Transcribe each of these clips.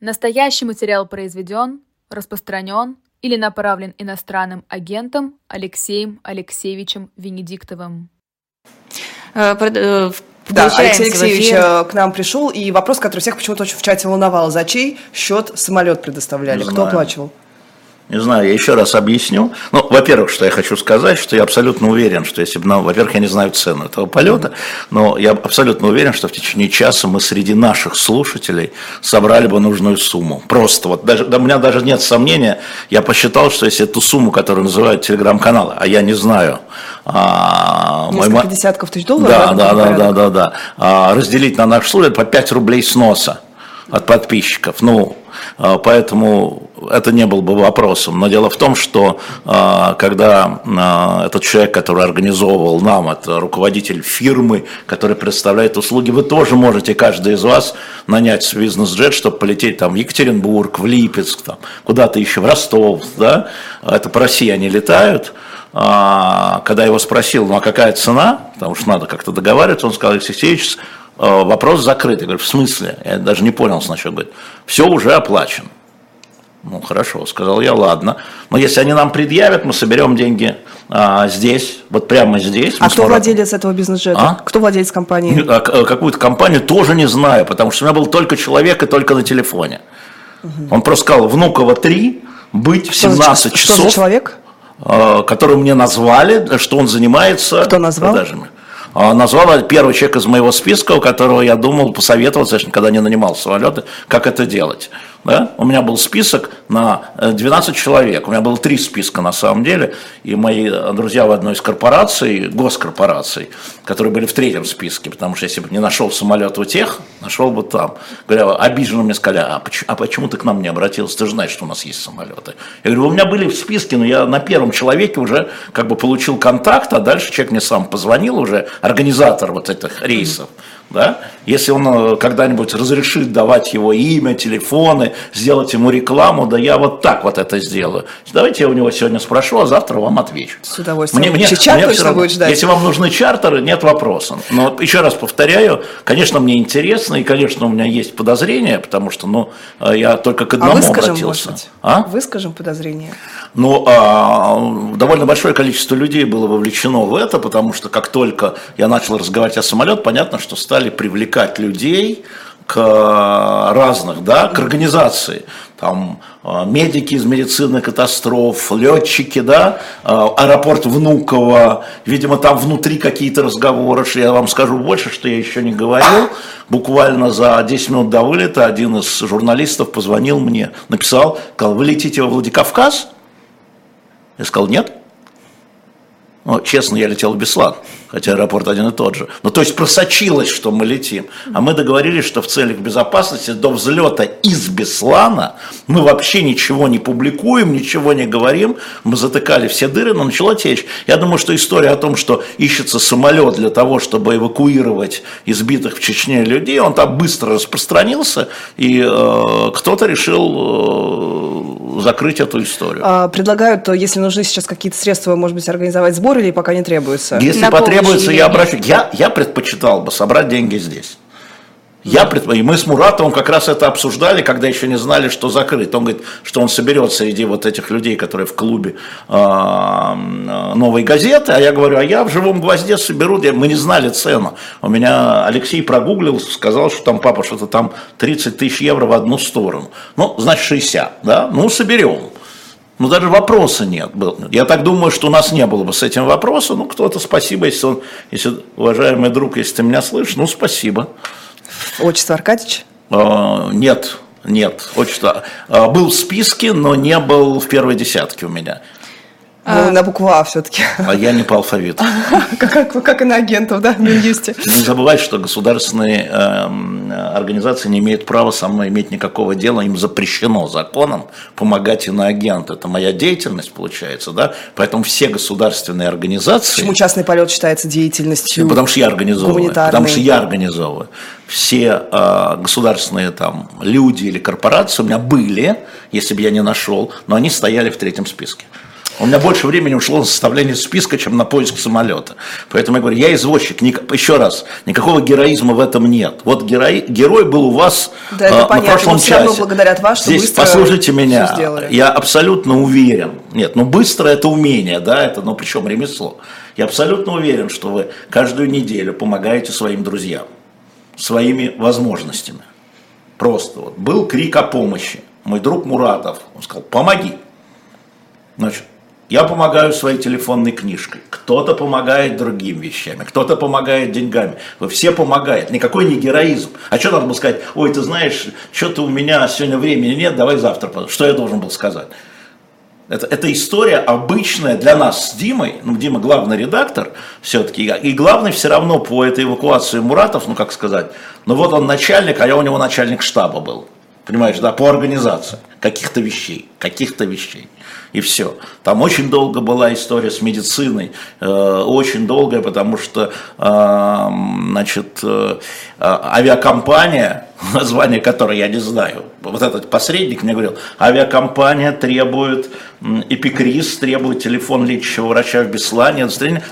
Настоящий материал произведен, распространен или направлен иностранным агентом Алексеем Алексеевичем Венедиктовым. Э, э, да, Алексей Алексеевич э, к нам пришел, и вопрос, который всех почему-то очень в чате волновал. За чей счет самолет предоставляли? Кто оплачивал? Не знаю, я еще раз объясню. Ну, во-первых, что я хочу сказать, что я абсолютно уверен, что если бы нам, во-первых, я не знаю цену этого полета, но я абсолютно уверен, что в течение часа мы среди наших слушателей собрали бы нужную сумму. Просто вот даже, да, у меня даже нет сомнения, я посчитал, что если эту сумму, которую называют телеграм-каналы, а я не знаю, а, Несколько мой... десятков тысяч долларов? Да, да, да, да, да, да, а, разделить на наш слушатель по 5 рублей с носа от подписчиков. Ну, а, поэтому это не был бы вопросом. Но дело в том, что а, когда а, этот человек, который организовывал нам, это руководитель фирмы, который представляет услуги, вы тоже можете, каждый из вас, нанять бизнес-джет, чтобы полететь там в Екатеринбург, в Липецк, там, куда-то еще, в Ростов, да, это по России они летают, когда его спросил, ну а какая цена, потому что надо как-то договариваться, он сказал, Алексей Алексеевич, вопрос закрыт. Я говорю, в смысле? Я даже не понял сначала. Говорит, все уже оплачено. Ну, хорошо, сказал я, ладно. Но если они нам предъявят, мы соберем деньги а, здесь, вот прямо здесь. А кто владелец этого бизнес-джета? А? Кто владелец компании? А, э, какую-то компанию тоже не знаю, потому что у меня был только человек и только на телефоне. Угу. Он просто сказал, Внуково 3, быть в 17 за, часов. Что за человек? Э, который мне назвали, что он занимается Кто назвал? продажами. А, назвал первый человек из моего списка, у которого я думал посоветоваться, я никогда не нанимал самолеты, как это делать. Да? У меня был список на 12 э, человек, у меня было три списка на самом деле, и мои друзья в одной из корпораций, госкорпораций, которые были в третьем списке, потому что если бы не нашел самолет у тех, нашел бы там. Говоря, обиженно мне сказали, а почему, а почему ты к нам не обратился, ты же знаешь, что у нас есть самолеты. Я говорю, у меня были в списке, но я на первом человеке уже как бы получил контакт, а дальше человек мне сам позвонил уже, организатор вот этих рейсов. Mm-hmm да? Если он э, когда-нибудь разрешит давать его имя, телефоны, сделать ему рекламу, да я вот так вот это сделаю. Давайте я у него сегодня спрошу, а завтра вам отвечу. С удовольствием. Мне, мне, Чар мне все равно, будет ждать. Если вам нужны чартеры, нет вопроса. Но еще раз повторяю, конечно, мне интересно, и, конечно, у меня есть подозрения, потому что ну, э, я только к одному а выскажем, обратился. Может быть. А? Выскажем подозрения. Ну, а, довольно большое количество людей было вовлечено в это, потому что как только я начал разговаривать о самолете, понятно, что стали привлекать людей к разных, да, к организации. Там а, медики из медицины катастроф, летчики, да, а, аэропорт Внуково, видимо, там внутри какие-то разговоры, что я вам скажу больше, что я еще не говорил. Буквально за 10 минут до вылета один из журналистов позвонил мне, написал, сказал, вы летите во Владикавказ? Я сказал, нет. Ну, честно, я летел в Беслан, хотя аэропорт один и тот же. Ну, то есть просочилось, что мы летим. А мы договорились, что в целях безопасности до взлета из Беслана мы вообще ничего не публикуем, ничего не говорим. Мы затыкали все дыры, но начала течь. Я думаю, что история о том, что ищется самолет для того, чтобы эвакуировать избитых в Чечне людей, он там быстро распространился, и э, кто-то решил... Э, закрыть эту историю. А, предлагают, если нужны сейчас какие-то средства, может быть, организовать сбор или пока не требуется? Если На потребуется, я обращусь. Я, я предпочитал бы собрать деньги здесь. Я предп... И мы с Муратовым как раз это обсуждали, когда еще не знали, что закрыт. Он говорит, что он соберет среди вот этих людей, которые в клубе э, новой газеты, а я говорю, а я в живом гвозде соберу, мы не знали цену. У меня Алексей прогуглил, сказал, что там, папа, что-то там 30 тысяч евро в одну сторону. Ну, значит, 60, да? Ну, соберем. Ну, даже вопроса нет. Я так думаю, что у нас не было бы с этим вопроса. Ну, кто-то спасибо, если он, если, уважаемый друг, если ты меня слышишь, ну, спасибо. Отчество Аркадьевич? А, нет, нет, отчество. А, был в списке, но не был в первой десятке у меня. Ну, а... на букву А все-таки. А я не по алфавиту. как, как, как и на агентов, да, в Минюсте. Не забывайте, что государственные э, организации не имеют права со мной иметь никакого дела, им запрещено законом помогать иноагенту. Это моя деятельность, получается, да? Поэтому все государственные организации... Почему частный полет считается деятельностью Потому что я организовываю. Потому что я организовываю. Все э, государственные там люди или корпорации у меня были, если бы я не нашел, но они стояли в третьем списке. У меня больше времени ушло на составление списка, чем на поиск самолета. Поэтому я говорю, я извозчик. Еще раз, никакого героизма в этом нет. Вот герой, герой был у вас да, это а, на прошлом Но часе. благодарят вас, что Здесь послушайте меня. Я абсолютно уверен. Нет, ну быстро это умение, да, это, ну причем ремесло. Я абсолютно уверен, что вы каждую неделю помогаете своим друзьям своими возможностями. Просто вот был крик о помощи. Мой друг Муратов, он сказал, помоги. Значит, я помогаю своей телефонной книжкой, кто-то помогает другим вещами, кто-то помогает деньгами. Вы все помогаете, никакой не героизм. А что надо было сказать, ой, ты знаешь, что-то у меня сегодня времени нет, давай завтра. Что я должен был сказать? Это, это история обычная для нас с Димой. Ну, Дима главный редактор все-таки. И главный все равно по этой эвакуации Муратов, ну как сказать. Ну вот он начальник, а я у него начальник штаба был. Понимаешь, да, по организации каких-то вещей, каких-то вещей и все. Там очень долго была история с медициной, э, очень долгая, потому что э, значит, э, авиакомпания, название которой я не знаю, вот этот посредник мне говорил, авиакомпания требует эпикриз, требует телефон лечащего врача в Беслане,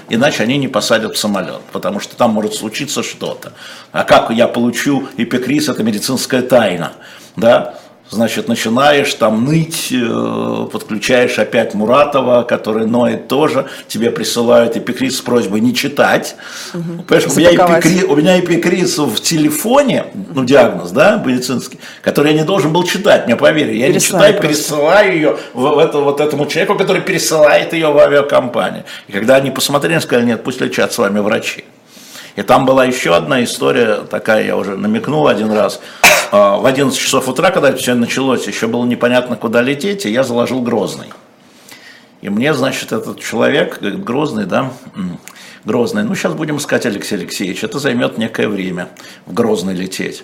иначе они не посадят в самолет, потому что там может случиться что-то. А как я получу эпикриз, это медицинская тайна. Да? Значит, начинаешь там ныть, э, подключаешь опять Муратова, который ноет тоже, тебе присылают эпикриз с просьбой не читать. Угу. Понимаешь, у меня, эпикриз, у меня эпикриз в телефоне, ну, диагноз, да, медицинский, который я не должен был читать, мне поверь, я не читаю, пересылаю ее в, в это, вот этому человеку, который пересылает ее в авиакомпанию. И когда они посмотрели, сказали, нет, пусть лечат с вами врачи. И там была еще одна история, такая я уже намекнул один раз. А, в 11 часов утра, когда все началось, еще было непонятно, куда лететь, и я заложил Грозный. И мне, значит, этот человек, говорит, Грозный, да, Грозный, ну сейчас будем искать Алексей Алексеевич, это займет некое время в Грозный лететь.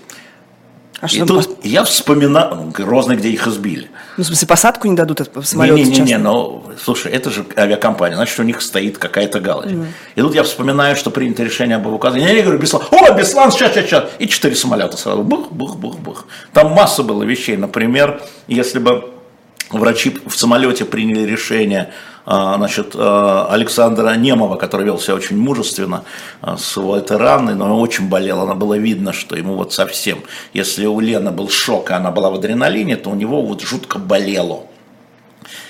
А и тут пос... я вспоминаю, ну, Грозный, где их избили. Ну, в смысле, посадку не дадут в самолет Не-не-не, не, но, слушай, это же авиакомпания, значит, у них стоит какая-то галочка. Mm. И тут я вспоминаю, что принято решение об эвакуации. Я не говорю, Беслан, о, Беслан, сейчас, сейчас, сейчас. И четыре самолета сразу, бух, бух, бух, бух. Там масса было вещей, например, если бы врачи в самолете приняли решение а, значит, а, Александра Немова, который вел себя очень мужественно а, с этой раной, но очень болел, она было видно, что ему вот совсем, если у Лены был шок, и она была в адреналине, то у него вот жутко болело.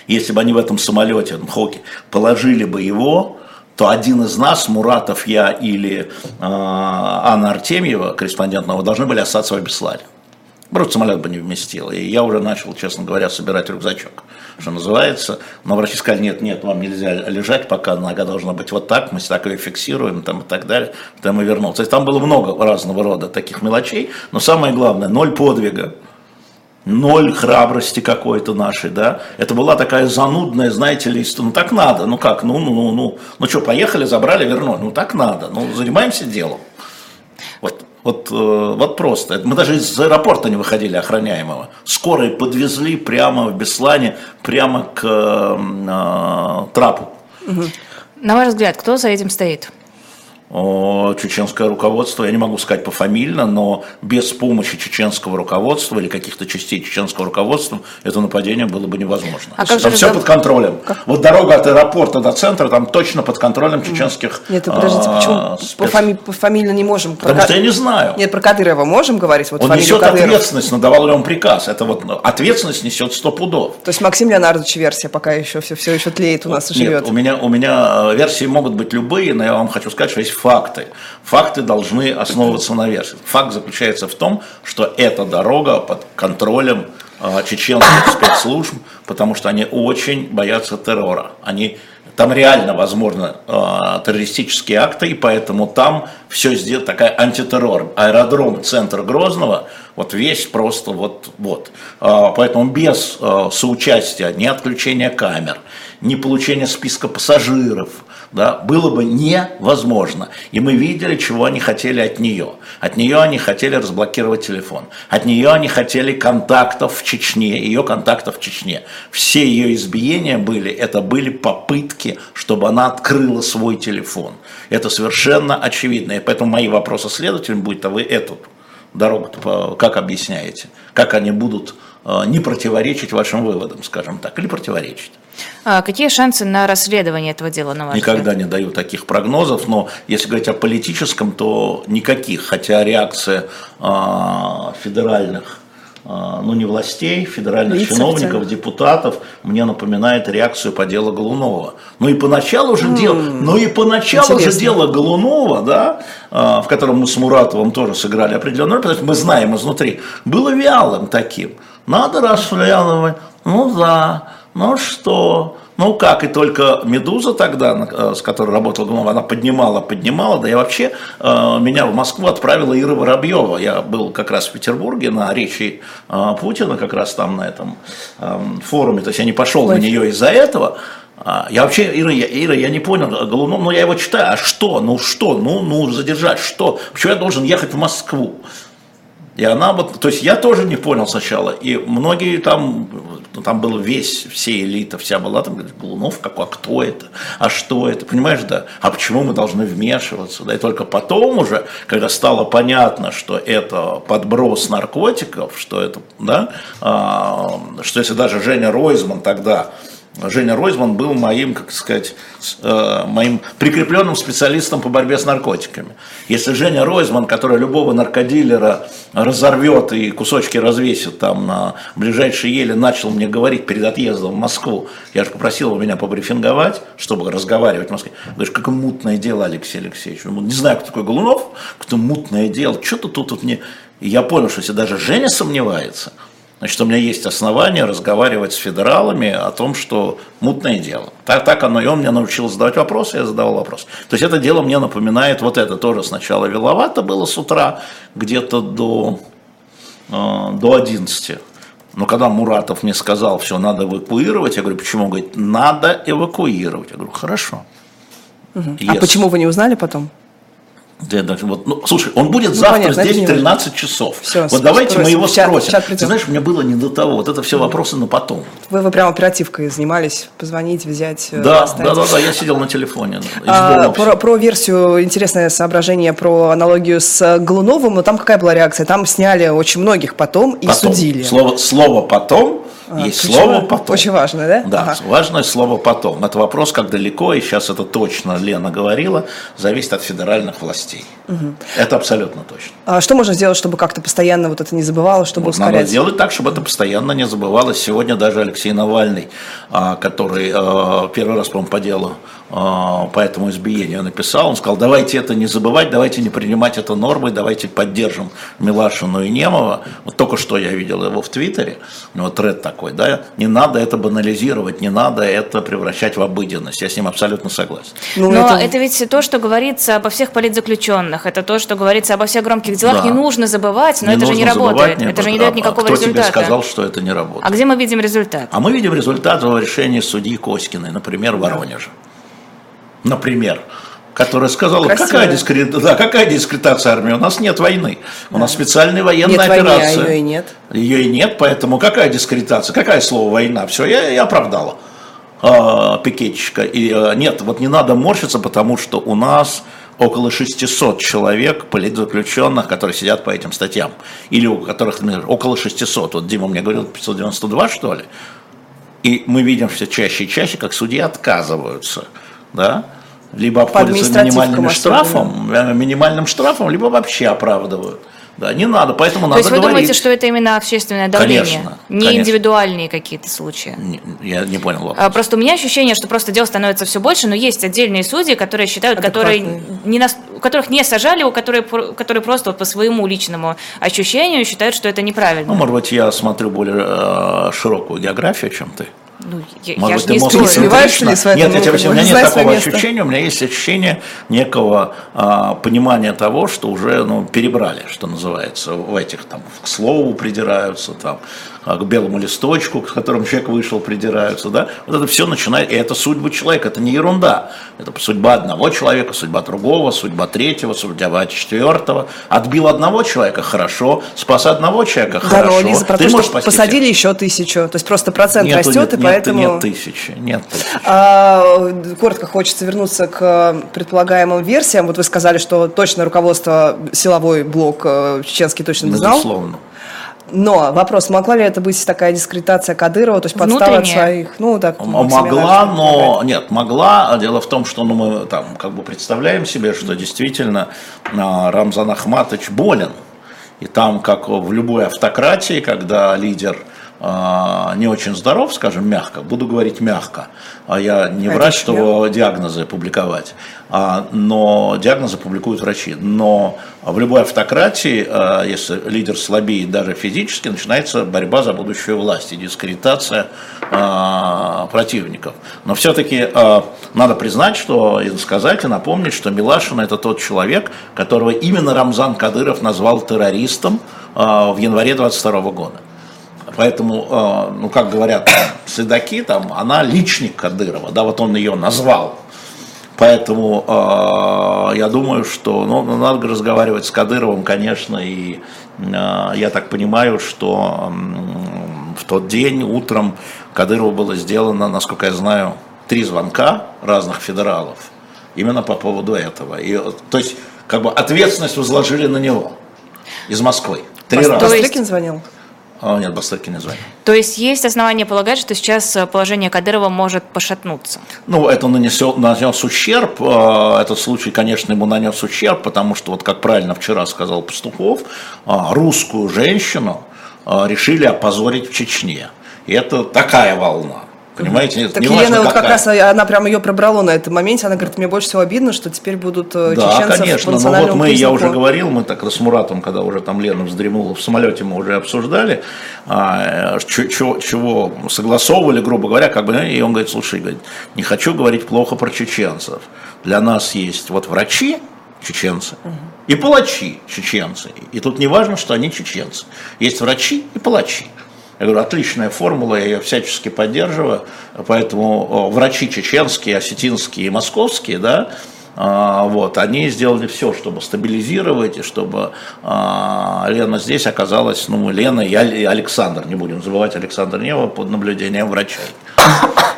Если бы они в этом самолете, в Хоке, положили бы его, то один из нас, Муратов, я или э, Анна Артемьева, корреспондент должны были остаться в Беслане. Просто самолет бы не вместил. И я уже начал, честно говоря, собирать рюкзачок, что называется. Но врачи сказали, нет, нет, вам нельзя лежать, пока нога должна быть вот так, мы так ее фиксируем там, и так далее. Потом мы вернулся. То есть там было много разного рода таких мелочей, но самое главное, ноль подвига ноль храбрости какой-то нашей, да. Это была такая занудная, знаете ли, ну так надо, ну как, ну, ну, ну, ну, ну что, поехали, забрали, вернули, ну так надо, ну занимаемся делом. Вот. Вот, э, вот просто. Мы даже из аэропорта не выходили охраняемого. Скорые подвезли прямо в Беслане, прямо к э, трапу. На ваш взгляд, кто за этим стоит? Чеченское руководство, я не могу сказать пофамильно, но без помощи чеченского руководства или каких-то частей чеченского руководства это нападение было бы невозможно. А как там все под контролем. Как? Вот дорога от аэропорта до центра там точно под контролем чеченских Нет, подождите, а, почему спец... по, фами... по фамилии не можем? Потому про... что я не знаю. Нет, про Кадырова можем говорить? Вот он несет Кадыров. ответственность, надавал ли он приказ. Это вот ответственность несет сто пудов. То есть Максим Леонардович версия пока еще все, все еще тлеет у нас и живет. Нет, у меня, у меня э, версии могут быть любые, но я вам хочу сказать, что есть факты. Факты должны основываться на версии. Факт заключается в том, что эта дорога под контролем э, чеченских спецслужб, потому что они очень боятся террора. Они там реально возможно э, террористические акты, и поэтому там все сделать такая антитеррор. Аэродром, центр Грозного, вот весь просто вот, вот. Э, поэтому без соучастия, ни отключения камер, ни получения списка пассажиров, да, было бы невозможно. И мы видели, чего они хотели от нее. От нее они хотели разблокировать телефон. От нее они хотели контактов в Чечне, ее контактов в Чечне. Все ее избиения были, это были попытки, чтобы она открыла свой телефон. Это совершенно очевидно. И поэтому мои вопросы следователям будут, а вы эту дорогу как объясняете? Как они будут не противоречить вашим выводам, скажем так, или противоречить. А какие шансы на расследование этого дела, на ваш Никогда взгляд? не даю таких прогнозов, но если говорить о политическом, то никаких, хотя реакция э, федеральных ну не властей, федеральных Лица чиновников, депутатов, мне напоминает реакцию по делу Голунова. Ну и поначалу же mm. дело, ну и поначалу Интересно. же дело Голунова, да, в котором мы с Муратовым тоже сыграли определенную роль, потому что мы знаем изнутри, было вялым таким. Надо расследовать, ну да, ну что, ну как, и только «Медуза» тогда, э, с которой работал Гумов, она поднимала, поднимала, да и вообще э, меня в Москву отправила Ира Воробьева. Я был как раз в Петербурге на речи э, Путина, как раз там на этом эм, форуме, то есть я не пошел Ой. на нее из-за этого, а, я вообще, Ира, я, Ира, я не понял, Голунов, ну я его читаю, а что, ну что, ну, ну задержать, что, почему я должен ехать в Москву? И она вот, то есть я тоже не понял сначала, и многие там, ну, там был весь, все элита, вся была, там, говорит, Голунов, как, а кто это, а что это, понимаешь, да, а почему мы должны вмешиваться, да, и только потом уже, когда стало понятно, что это подброс наркотиков, что это, да, а, что если даже Женя Ройзман тогда Женя Ройзман был моим, как сказать, э, моим прикрепленным специалистом по борьбе с наркотиками. Если Женя Ройзман, который любого наркодилера разорвет и кусочки развесит там на ближайшей еле, начал мне говорить перед отъездом в Москву, я же попросил его меня побрифинговать, чтобы разговаривать в Москве. Говоришь, какое мутное дело, Алексей Алексеевич. Не знаю, кто такой Голунов, какое мутное дело, что-то тут, тут мне... Я понял, что если даже Женя сомневается – Значит, у меня есть основания разговаривать с федералами о том, что мутное дело. Так, так оно, и он меня научил задавать вопросы, я задавал вопрос. То есть это дело мне напоминает вот это тоже сначала веловато было с утра, где-то до, э, до 11. Но когда Муратов мне сказал, все, надо эвакуировать, я говорю, почему? Он говорит, надо эвакуировать. Я говорю, хорошо. Угу. Yes. А почему вы не узнали потом? Вот, ну, слушай, он будет ну, завтра понятно, здесь 13 часов. Все, вот давайте мы его чат, спросим. Чат Ты знаешь, мне было не до того. Вот это все вопросы на потом. Вы, вы прямо оперативкой занимались, позвонить, взять, э, да, да, да, да, я сидел на телефоне. А, про, про версию, интересное соображение про аналогию с Глуновым, но там какая была реакция? Там сняли очень многих потом и потом. судили. Слово, слово «потом» А, Есть слово «потом». Очень важно, да? Да, ага. важное слово «потом». Это вопрос, как далеко, и сейчас это точно Лена говорила, зависит от федеральных властей. Угу. Это абсолютно точно. А что можно сделать, чтобы как-то постоянно вот это не забывалось, чтобы вот, ускорять? Надо сделать так, чтобы это постоянно не забывалось. Сегодня даже Алексей Навальный, а, который а, первый раз, по-моему, по делу по этому избиению написал, он сказал, давайте это не забывать, давайте не принимать это нормой, давайте поддержим Милашину и Немова. Вот только что я видел его в Твиттере, у него тред такой, да, не надо это банализировать, не надо это превращать в обыденность, я с ним абсолютно согласен. Ну, Но это... это ведь то, что говорится обо всех политзаключенных, это то, что говорится обо всех громких делах, да. не нужно забывать, но не это же не работает, не это же не дает никакого а кто результата. тебе сказал, что это не работает? А где мы видим результат? А мы видим результат в решении судьи Коськиной, например, в Воронеже например, которая сказала, какая, дискрет... да, какая дискретация армии, у нас нет войны, у нас специальная военная нет операция. Войны, а ее и нет. Ее и нет, поэтому какая дискретация, какая слово война, все, я, я оправдала э, пикетчика. И э, нет, вот не надо морщиться, потому что у нас около 600 человек, политзаключенных, которые сидят по этим статьям, или у которых, например, около 600, вот Дима мне говорил, 592 что ли, и мы видим все чаще и чаще, как судьи отказываются, да, либо обходятся минимальным штрафом, э, минимальным штрафом, либо вообще оправдывают. Да, не надо, поэтому надо То есть вы говорить. думаете, что это именно общественное давление, конечно, не конечно. индивидуальные какие-то случаи? Не, я не понял вопрос. А, просто у меня ощущение, что просто дел становится все больше, но есть отдельные судьи, которые считают, которые не нас, которых не сажали, у которые, которые просто вот по своему личному ощущению считают, что это неправильно. Ну, может быть, я смотрю более э, широкую географию, чем ты. Ну, я, Может я ты не не сомневаешься ли с Нет, я тебе, у меня нет такого ощущения, у меня есть ощущение некого а, понимания того, что уже ну, перебрали, что называется, в этих там к слову придираются, там, к белому листочку, к которому человек вышел, придираются, да, вот это все начинает, и это судьба человека, это не ерунда, это судьба одного человека, судьба другого, судьба третьего, судьба четвертого, отбил одного человека, хорошо, спас одного человека, да, хорошо, но Лиза, про ты то, можешь спасти посадили тех. еще тысячу, то есть просто процент нету, растет, нет, и нет, поэтому... Нет тысячи, нет тысячи. А, коротко хочется вернуться к предполагаемым версиям, вот вы сказали, что точно руководство, силовой блок э, чеченский точно не знал. Безусловно. Но вопрос, могла ли это быть такая дискредитация Кадырова, то есть подстава от своих, ну так. Могла, но нет, могла. Дело в том, что ну, мы там как бы представляем себе, что действительно а, Рамзан Ахматович болен. И там, как в любой автократии, когда лидер а, не очень здоров, скажем, мягко, буду говорить мягко, а я не а врач, чтобы диагнозы публиковать, а, но диагнозы публикуют врачи. Но в любой автократии, а, если лидер слабеет даже физически, начинается борьба за будущую власть и дискредитация а, противников. Но все-таки а, надо признать, что и сказать, и напомнить, что Милашин это тот человек, которого именно Рамзан Кадыров назвал террористом а, в январе 22 года. Поэтому, э, ну, как говорят следаки, там, она личник Кадырова, да, вот он ее назвал. Поэтому э, я думаю, что ну, надо разговаривать с Кадыровым, конечно, и э, я так понимаю, что э, в тот день утром Кадырову было сделано, насколько я знаю, три звонка разных федералов именно по поводу этого. И, то есть, как бы ответственность возложили на него из Москвы. Три раза. Бастрыкин звонил? А, нет, Бастрыкин не звонил. То есть есть основания полагать, что сейчас э, положение Кадырова может пошатнуться? Ну, это нанесет, нанес ущерб. Э, этот случай, конечно, ему нанес ущерб, потому что, вот как правильно вчера сказал Пастухов, э, русскую женщину решили опозорить в Чечне. И это такая волна. Понимаете, нет, так не Елена вот как раз, она прям ее пробрала на этом моменте, она говорит, мне больше всего обидно, что теперь будут э, да, чеченцев конечно, но ну вот мы, я уже говорил, мы так с Муратом, когда уже там Лена вздремнула в самолете, мы уже обсуждали, а, чего, чего согласовывали, грубо говоря, как бы, и он говорит, слушай, говорит, не хочу говорить плохо про чеченцев, для нас есть вот врачи, чеченцы, угу. и палачи, чеченцы, и тут не важно, что они чеченцы, есть врачи и палачи. Я говорю, отличная формула, я ее всячески поддерживаю, поэтому врачи чеченские, осетинские и московские, да, а, вот, они сделали все, чтобы стабилизировать, и чтобы а, Лена здесь оказалась, ну, Лена и Александр, не будем забывать Александр Нева под наблюдением врачей.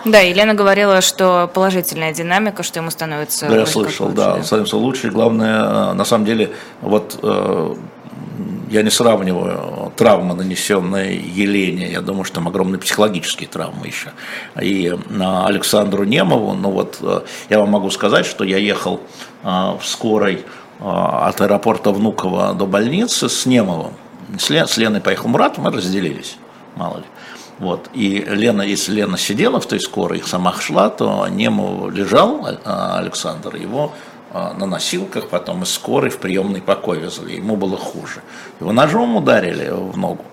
Да, Елена говорила, что положительная динамика, что ему становится Да, я слышал, лучше, да, становится лучше. Главное, на самом деле, вот э, я не сравниваю травмы, нанесенные Елене, я думаю, что там огромные психологические травмы еще, и Александру Немову, но вот э, я вам могу сказать, что я ехал э, в скорой э, от аэропорта Внуково до больницы с Немовым, с Леной поехал Мурат, мы разделились, мало ли. Вот. И Лена, если Лена сидела в той скорой, сама шла, то Немов лежал, Александр, его на носилках, потом из скорой в приемный покой везли. Ему было хуже. Его ножом ударили в ногу.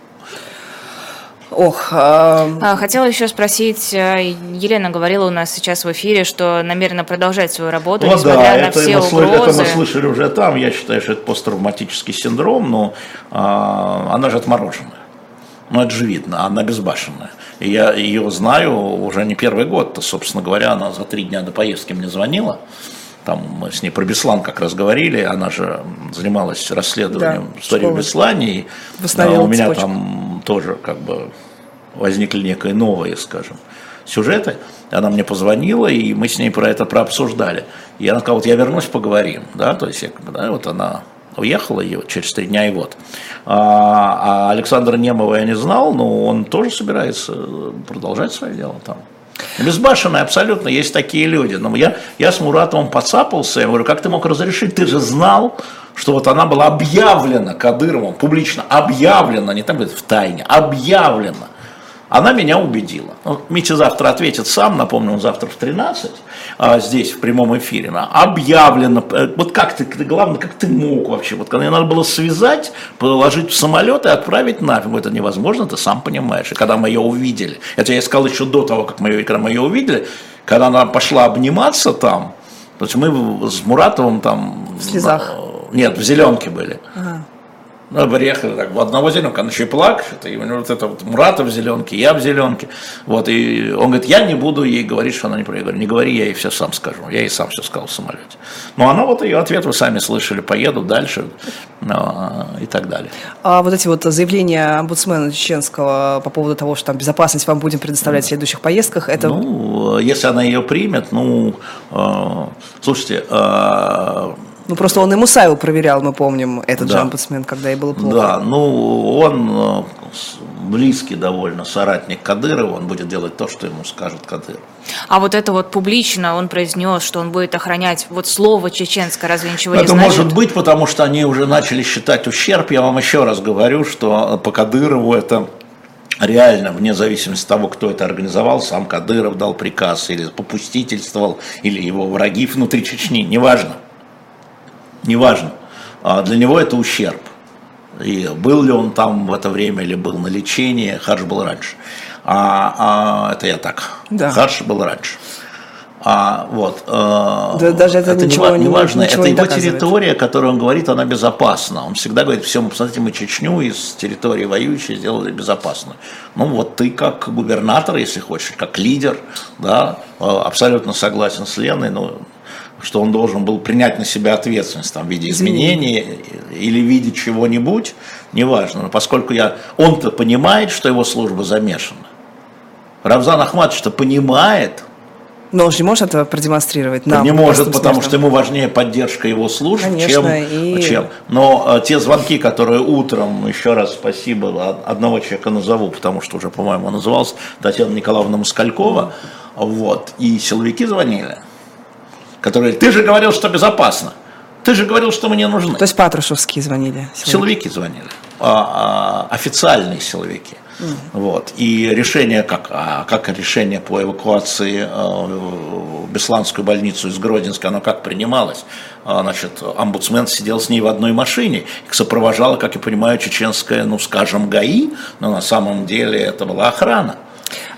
Ох. А... Хотела еще спросить, э, Елена говорила у нас сейчас в эфире, что намерена продолжать свою работу, ну, несмотря да, на это все мы угрозы. Это мы слышали уже там, я считаю, что это посттравматический синдром, но а, она же отмороженная. Ну, это же видно, она безбашенная. И я ее знаю уже не первый год, то, собственно говоря, она за три дня до поездки мне звонила. Там мы с ней про Беслан как раз говорили, она же занималась расследованием да, истории в Беслане, и у меня цепочку. там тоже как бы возникли некие новые, скажем, сюжеты. Она мне позвонила, и мы с ней про это прообсуждали. И она сказала, вот я вернусь, поговорим. Да, то есть, я, да, вот она уехала вот через три дня и вот. А, а Александра Немова я не знал, но он тоже собирается продолжать свое дело там. Безбашенные абсолютно, есть такие люди. Но я, я с Муратовым подцапался, я говорю, как ты мог разрешить? Ты же знал, что вот она была объявлена Кадыровым, публично объявлена, не там говорит в тайне, объявлена она меня убедила. Ну, Митя завтра ответит сам, напомню, он завтра в 13, а, здесь в прямом эфире. Объявлено, э, вот как ты, главное, как ты мог вообще, вот когда надо было связать, положить в самолет и отправить нафиг, это невозможно, ты сам понимаешь. И когда мы ее увидели, это я сказал еще до того, как мы ее, когда мы ее увидели, когда она пошла обниматься там, то есть мы с Муратовым там... В слезах? Нет, в зеленке были. Ага. Ну, приехали так, в одного зеленка, он еще и плакает, и у него вот это вот Мурата в зеленке, я в зеленке. Вот, и он говорит, я не буду ей говорить, что она не права. Я говорю, не говори, я ей все сам скажу. Я ей сам все сказал в самолете. Но она вот ее ответ вы сами слышали, поеду дальше ну, и так далее. А вот эти вот заявления омбудсмена чеченского по поводу того, что там безопасность вам будем предоставлять в следующих поездках, это... Ну, если она ее примет, ну, э, слушайте, э, Ну, просто он и Мусаеву проверял, мы помним, этот Да. же омбудсмен, когда ей было плохо. Да, ну он э, близкий довольно соратник Кадырова, он будет делать то, что ему скажет Кадыров. А вот это вот публично он произнес, что он будет охранять вот слово чеченское, разве ничего не Это может быть, потому что они уже начали считать ущерб. Я вам еще раз говорю, что по Кадырову это реально, вне зависимости от того, кто это организовал, сам Кадыров дал приказ, или попустительствовал, или его враги внутри Чечни, неважно. Неважно. А Для него это ущерб. И был ли он там в это время или был на лечении, Хадж был раньше. А, а, это я так. Да. Хадж был раньше. А, вот, э, Да даже это ничего не, не- важно. ничего это не его доказывает. территория, которую он говорит, она безопасна. Он всегда говорит, все, посмотрите, мы Чечню из территории воюющей сделали безопасной. Ну вот ты как губернатор, если хочешь, как лидер, да, э, абсолютно согласен с Леной, но что он должен был принять на себя ответственность там, в виде изменений или в виде чего-нибудь, неважно. Но поскольку я, он-то понимает, что его служба замешана. Рамзан Ахматович-то понимает, Но он же не может этого продемонстрировать нам. не может, потому смертным. что ему важнее поддержка его служб, Конечно, чем, и- чем. Но э, те звонки, которые утром, еще раз спасибо, од- одного человека назову, потому что уже, по-моему, он назывался Татьяна Николаевна Москалькова, вот, и силовики звонили, которые, ты же говорил, что безопасно, ты же говорил, что мы не нужны. То есть Патрушевские звонили. Силовики звонили, а, а, официальные силовики. Вот. И решение, как, а, как решение по эвакуации а, в Бесланскую больницу из Гродинска, оно как принималось? А, Значит, омбудсмен сидел с ней в одной машине, их сопровождала, как я понимаю, чеченская, ну, скажем, ГАИ, но на самом деле это была охрана.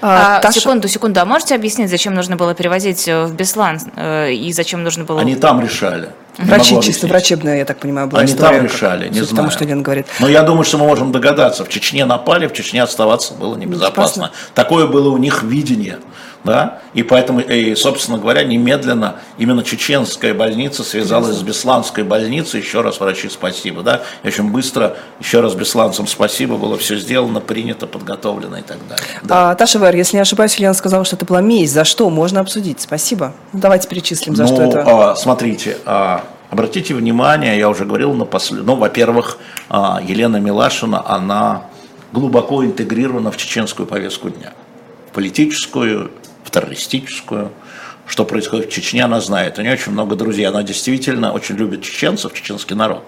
А, А, Таша- секунду, секунду. А можете объяснить, зачем нужно было перевозить э, в Беслан э, и зачем нужно было... Они там решали. Не Врачи, чисто врачебная, я так понимаю, была Они история. там как- решали, не судя по знаю. тому, что Лена говорит. Но я думаю, что мы можем догадаться. В Чечне напали, в Чечне оставаться было небезопасно. Безопасно. Такое было у них видение. Да? И поэтому, и, собственно говоря, немедленно именно чеченская больница связалась с Бесланской больницей. Еще раз, врачи, спасибо. Да? И очень быстро, еще раз бесланцам спасибо, было все сделано, принято, подготовлено и так далее. Да. А, Таша Вэр, если не ошибаюсь, Елена сказала, что это была месть. За что? Можно обсудить. Спасибо. Ну, давайте перечислим, за ну, что это. а, смотрите, а, обратите внимание, я уже говорил на послед... Ну, во-первых, а, Елена Милашина, она глубоко интегрирована в чеченскую повестку дня. Политическую, в террористическую. Что происходит в Чечне, она знает. У нее очень много друзей. Она действительно очень любит чеченцев, чеченский народ.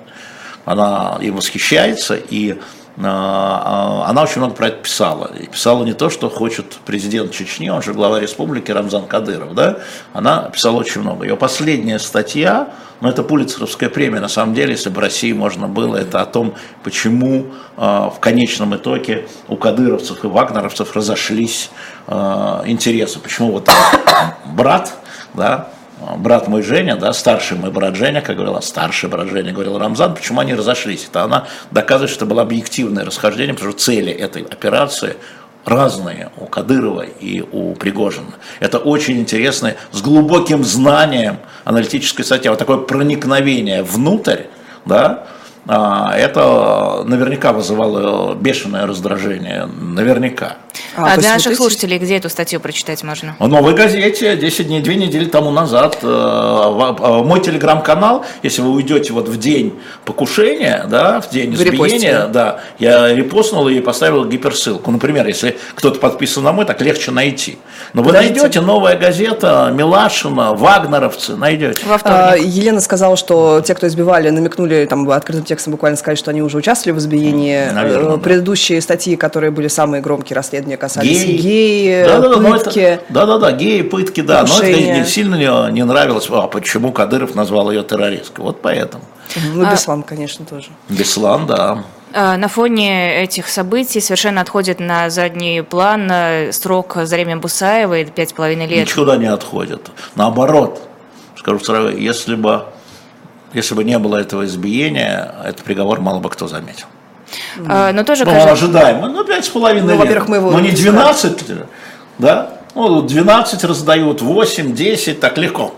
Она им восхищается, и а, а, она очень много про это писала. И писала не то, что хочет президент Чечни, он же глава республики Рамзан Кадыров, да? Она писала очень много. Ее последняя статья, ну это Пулицеровская премия, на самом деле, если бы России можно было, это о том, почему а, в конечном итоге у кадыровцев и вагнеровцев разошлись а, интересы. Почему вот брат, да, брат мой Женя, да, старший мой брат Женя, как говорила, старший брат Женя, говорил Рамзан, почему они разошлись? Это она доказывает, что было объективное расхождение, потому что цели этой операции разные у Кадырова и у Пригожина. Это очень интересно, с глубоким знанием аналитической статьи, вот такое проникновение внутрь, да, это наверняка вызывало бешеное раздражение, наверняка. А, А, для наших вот эти- слушателей, где эту статью прочитать можно? В новой газете 10 дней, две недели тому назад, э, в- в- мой телеграм-канал, если вы уйдете вот в день покушения, да, в день избиения, да, я репостнул и поставил гиперссылку. Например, если кто-то подписан на мой, так легче найти. Но вы Подождите. найдете новая газета, Милашина, Вагнеровцы, найдете. Во А. Елена сказала, что те, кто избивали, намекнули там открытым текстом буквально сказать, что они уже участвовали в избиении. Наверное, Э, да. Предыдущие статьи, которые были самые громкие расследования, касались Геи. это- пытки. Да-да-да, геи, пытки, да. Но это не сильно не, не нравилось. А почему Кадыров назвал ее террористкой? Вот поэтому. Ну, А- Беслан, конечно, тоже. Беслан, да. А, На фоне этих событий совершенно отходит на задний план э, срок Зареме Бусаевой, пять с половиной лет. Никуда не отходят. Наоборот, скажу сразу, если бы, если бы не было этого избиения, этот приговор мало бы кто заметил. А, Но тоже Ну, кажется- ожидаемо. Ну, пять с половиной Ну, лет. во-первых, мы его Ну, не не 12, да? Ну, 12 раздают, 8, 10, так легко.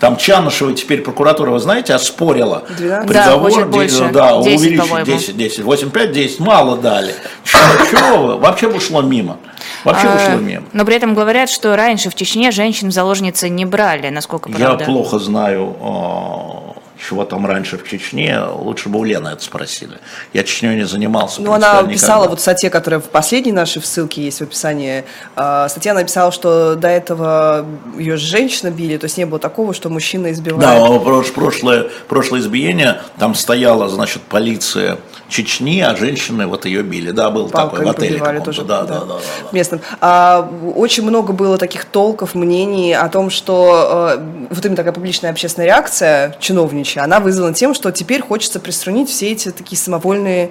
Там Чанышева теперь прокуратура, вы знаете, оспорила 12? Да, приговор. хочет де- больше. Да, 10, увеличить по-моему. 10, 10. 8, 5, 10. Мало дали. Чего? Вообще бы ушло мимо. Вообще А, ушло мимо. Но при этом говорят, что раньше в Чечне женщин в заложницы не брали, насколько Я правда. плохо знаю э, чего там раньше в Чечне, лучше бы у Лены это спросили. Я Чечней не занимался. Ну, она писала вот в статье, которая в последней нашей в ссылке есть в описании, э, статья написала, что до этого ее женщина били, то есть не было такого, что мужчина избивает. Да, прошлое, прошлое избиение, там стояла, значит, полиция Чечни, а женщины вот ее били. Да, был Палками такой в отеле. Тоже, да, да, да, да, да. Местным. А, очень много было таких толков, мнений о том, что э, вот именно такая публичная общественная реакция чиновничья, она вызвана тем, что теперь хочется приструнить все эти такие самовольные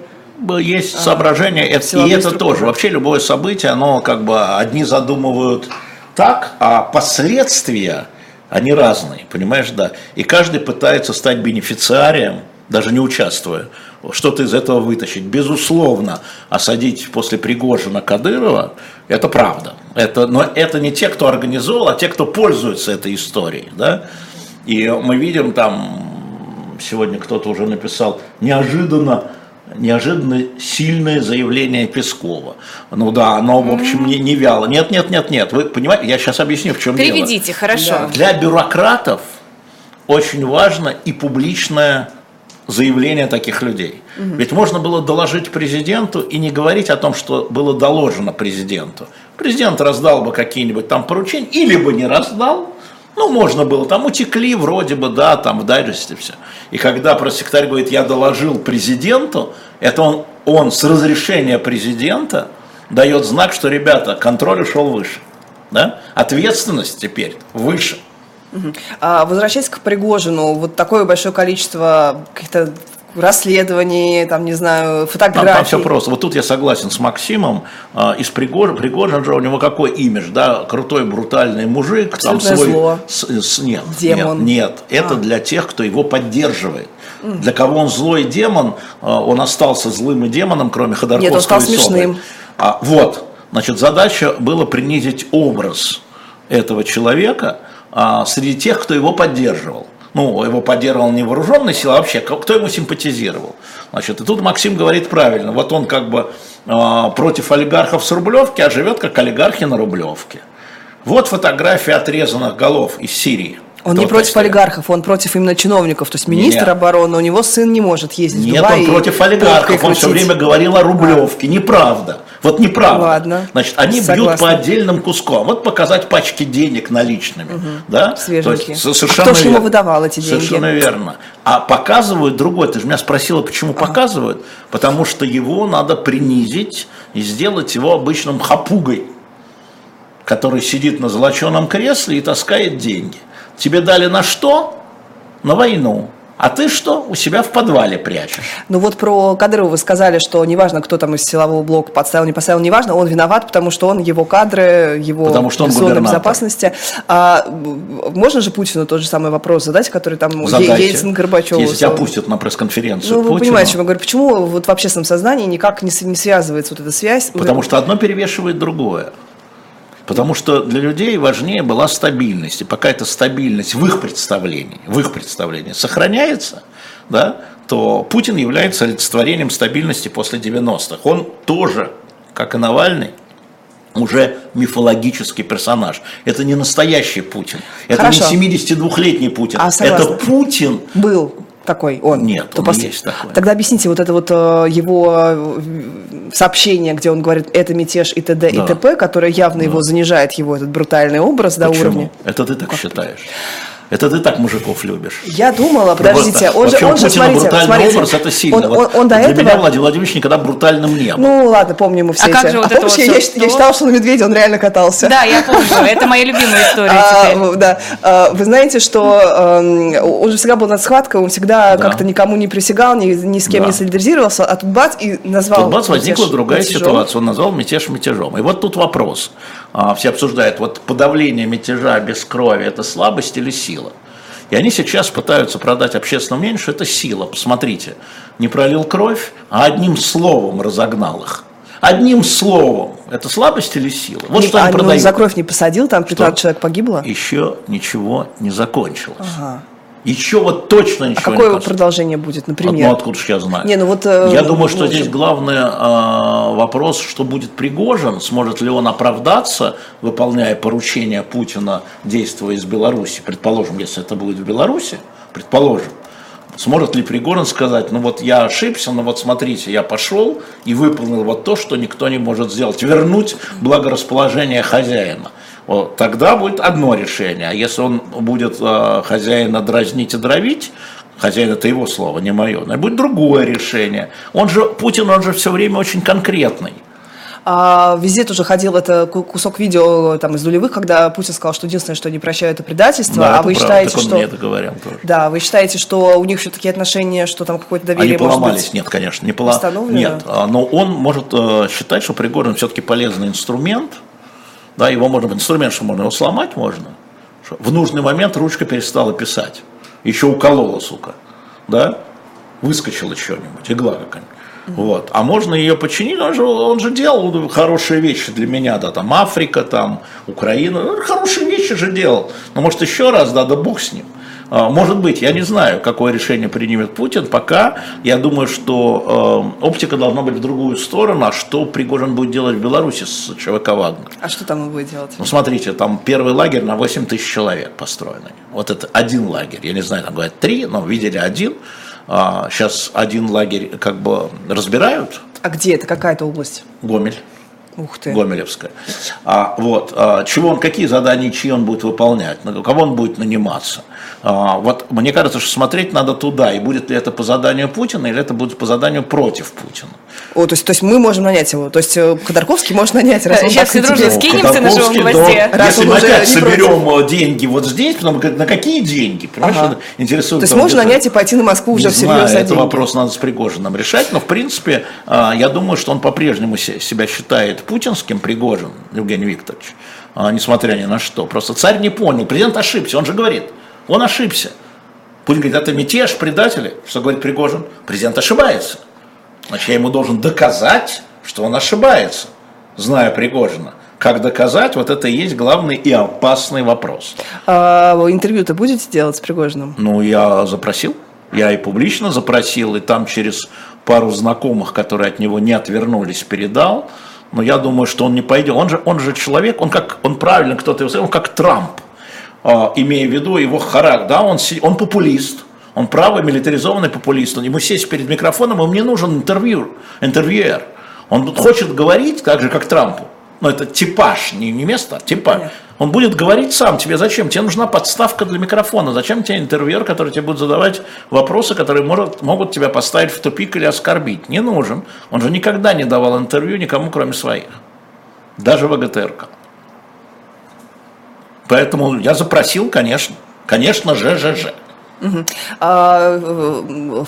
есть а, соображения, это, и это тоже. Вообще любое событие, оно как бы одни задумывают так, а последствия, они разные, понимаешь, да. И каждый пытается стать бенефициарием, даже не участвуя что-то из этого вытащить. Безусловно, осадить после Пригожина Кадырова – это правда. Это, но это не те, кто организовал, а те, кто пользуется этой историей. Да? И мы видим там, сегодня кто-то уже написал, неожиданно неожиданно сильное заявление Пескова. Ну да, оно, в общем, не, не вяло. Нет, нет, нет, нет. Вы понимаете, я сейчас объясню, в чем Переведите, дело. Переведите, хорошо. Да. Для бюрократов очень важно и публичное заявления таких людей. Угу. Ведь можно было доложить президенту и не говорить о том, что было доложено президенту. Президент раздал бы какие-нибудь там поручения, или бы не раздал, ну, можно было, там утекли вроде бы, да, там в дайджесте все. И когда пресс-секретарь говорит, я доложил президенту, это он, он с разрешения президента дает знак, что, ребята, контроль ушел выше. Да? Ответственность теперь выше. А, возвращаясь к Пригожину, вот такое большое количество каких-то расследований, там, не знаю, фотографий. Там, там все просто. Вот тут я согласен с Максимом. А, из Пригожина, Пригожин же у него какой имидж, да? Крутой, брутальный мужик. там свой, зло. С, с, нет, демон. нет, нет. Это а. для тех, кто его поддерживает. Для кого он злой демон, а, он остался злым и демоном, кроме Ходорковского Нет, он стал смешным. А, вот, значит, задача была принизить образ этого человека – а, среди тех, кто его поддерживал. Ну, его поддерживал не вооруженные силы, а вообще, кто ему симпатизировал. Значит, и тут Максим говорит правильно. Вот он как бы э, против олигархов с Рублевки, а живет как олигархи на Рублевке. Вот фотография отрезанных голов из Сирии. Он не против стоит. олигархов, он против именно чиновников. То есть министр Нет. обороны, у него сын не может ездить Нет, в Дубай он против олигархов, он все время говорил о Рублевке. А. Неправда. Вот неправда. Ладно. Значит, они Согласна. бьют по отдельным кускам. Вот показать пачки денег наличными. Угу. Да? Свеженькие. То есть, совершенно а кто же ему выдавал эти деньги? Совершенно верно. А показывают другой. Ты же меня спросила, почему ага. показывают? Потому что его надо принизить и сделать его обычным хапугой, который сидит на золоченом кресле и таскает деньги. Тебе дали на что? На войну. А ты что, у себя в подвале прячешь? Ну вот про Кадырова вы сказали, что неважно, кто там из силового блока подставил, не поставил, неважно, он виноват, потому что он его кадры, его потому что он безопасности. А, можно же Путину тот же самый вопрос задать, который там Задайте. Ельцин, Горбачев. Если тебя пустят на пресс-конференцию Ну, вы Путину. понимаете, что я говорю, почему вот в общественном сознании никак не, не связывается вот эта связь? Потому что одно перевешивает другое. Потому что для людей важнее была стабильность. И пока эта стабильность в их представлении, в их представлении сохраняется, да, то Путин является олицетворением стабильности после 90-х. Он тоже, как и Навальный, уже мифологический персонаж. Это не настоящий Путин. Это Хорошо. не 72-летний Путин. А, это Путин. Был такой он. Нет, он пос... есть такой. Тогда объясните вот это вот э, его э, сообщение, где он говорит, это мятеж и т.д. Да. и т.п., которое явно да. его занижает, его этот брутальный образ Почему? до уровня. Это ты так как считаешь? Это ты так мужиков любишь. Я думала, подождите, он же, он же, смотрите, брутальный смотрите, образ, это сильно. Он, он, он до Для этого... меня Владимир Владимирович никогда брутальным не был. Ну ладно, помним мы все а эти. Как же вот а помнишь, вот я, я, я считала, что на медведя он реально катался. Да, я помню, это моя любимая история а, Да, а, вы знаете, что он же всегда был над схваткой, он всегда да. как-то никому не присягал, ни, ни с кем да. не солидаризировался, а тут бац и назвал... Тут бац возникла другая мятежом. ситуация, он назвал мятеж мятежом. И вот тут вопрос. А, все обсуждают, вот подавление мятежа без крови – это слабость или сила? И они сейчас пытаются продать общественному мнению, что это сила. Посмотрите, не пролил кровь, а одним словом разогнал их. Одним словом. Это слабость или сила? Вот не, что они а, продают. за кровь не посадил, там 15 что? человек погибло? Еще ничего не закончилось. Ага. Еще вот точно ничего а какое не продолжение будет, например? Ну, откуда же я знаю? Не, ну вот, э, я думаю, что здесь главный э, вопрос, что будет Пригожин, сможет ли он оправдаться, выполняя поручения Путина, действуя из Беларуси, предположим, если это будет в Беларуси, предположим, Сможет ли Пригорин сказать, ну вот я ошибся, но вот смотрите, я пошел и выполнил вот то, что никто не может сделать, вернуть благорасположение хозяина. Вот, тогда будет одно решение. А если он будет э, хозяина дразнить и дровить, хозяин это его слово, не мое, будет другое решение. Он же, Путин, он же все время очень конкретный. А, везде тоже ходил это кусок видео там из нулевых, когда Путин сказал, что единственное, что не прощают, это предательство. Да, а это вы правда. считаете, так что мне это говорил тоже. да, вы считаете, что у них все такие отношения, что там какое-то доверие Они поломались, может быть? нет, конечно, не поломались. Нет, а, но он может э, считать, что Пригожин все-таки полезный инструмент, да, его можно, инструмент, что можно его сломать можно, в нужный момент ручка перестала писать, еще уколола, сука, да, выскочила что-нибудь, игла какая-нибудь. Вот. А можно ее починить, он же, он же делал хорошие вещи для меня, да, там Африка, там Украина, ну, хорошие вещи же делал. Но может еще раз, да, да бог с ним. А, Может быть, я не знаю, какое решение примет Путин. Пока я думаю, что э, оптика должна быть в другую сторону. А что Пригожин будет делать в Беларуси с ЧВК «Вагнер»? А что там он будет делать? Ну, смотрите, там первый лагерь на 8 тысяч человек построенный. Вот это один лагерь. Я не знаю, там говорят три, но видели один. А, сейчас один лагерь как бы разбирают. А где это? Какая-то область? Гомель. Ух ты. Гомелевская. А, вот, а, чего он, какие задания, чьи он будет выполнять, на кого он будет наниматься. А, вот мне кажется, что смотреть надо туда, и будет ли это по заданию Путина, или это будет по заданию против Путина. О, то есть, то есть мы можем нанять его. То есть э, Ходорковский может нанять, раз он Сейчас так дружно Скинемся на живом гвозде. да. Раз Если мы опять соберем э, деньги вот здесь, потом говорит, на какие деньги? Понимаешь, Ага. интересует. То есть можно где-то- нанять и пойти на Москву уже Не всерьез знаю, за это деньги. вопрос надо с Пригожиным решать, но в принципе а, я думаю, что он по-прежнему се- себя считает путинским, Пригожин, Евгений Викторович, а, несмотря ни на что. Просто царь не понял, президент ошибся, он же говорит, он ошибся. Путин говорит, это мятеж, предатели. Что говорит Пригожин? Президент ошибается. Значит, я ему должен доказать, что он ошибается, зная Пригожина. Как доказать, вот это и есть главный и опасный вопрос. А, интервью-то будете делать с Пригожиным? Ну, я запросил. Я и публично запросил, и там через пару знакомых, которые от него не отвернулись, передал. Но я думаю, что он не пойдет. Он же, он же человек, он как, он правильно кто-то его сказал, он как Трамп, А, имея в виду его характер, да, он, он популист, он правый милитаризованный популист. Он, ему сесть перед микрофоном, ему не нужен интервью, интервьюер. Он хочет говорить так же, как Трампу. Но это типаж, не, не место, а типаж. Он будет говорить сам, тебе зачем? Тебе нужна подставка для микрофона. Зачем тебе интервьюер, который тебе будет задавать вопросы, которые может, могут тебя поставить в тупик или оскорбить? Не нужен. Он же никогда не давал интервью никому, кроме своих. Даже в АГТРК. Поэтому я запросил, конечно. Конечно, ЖЖЖ. А, э,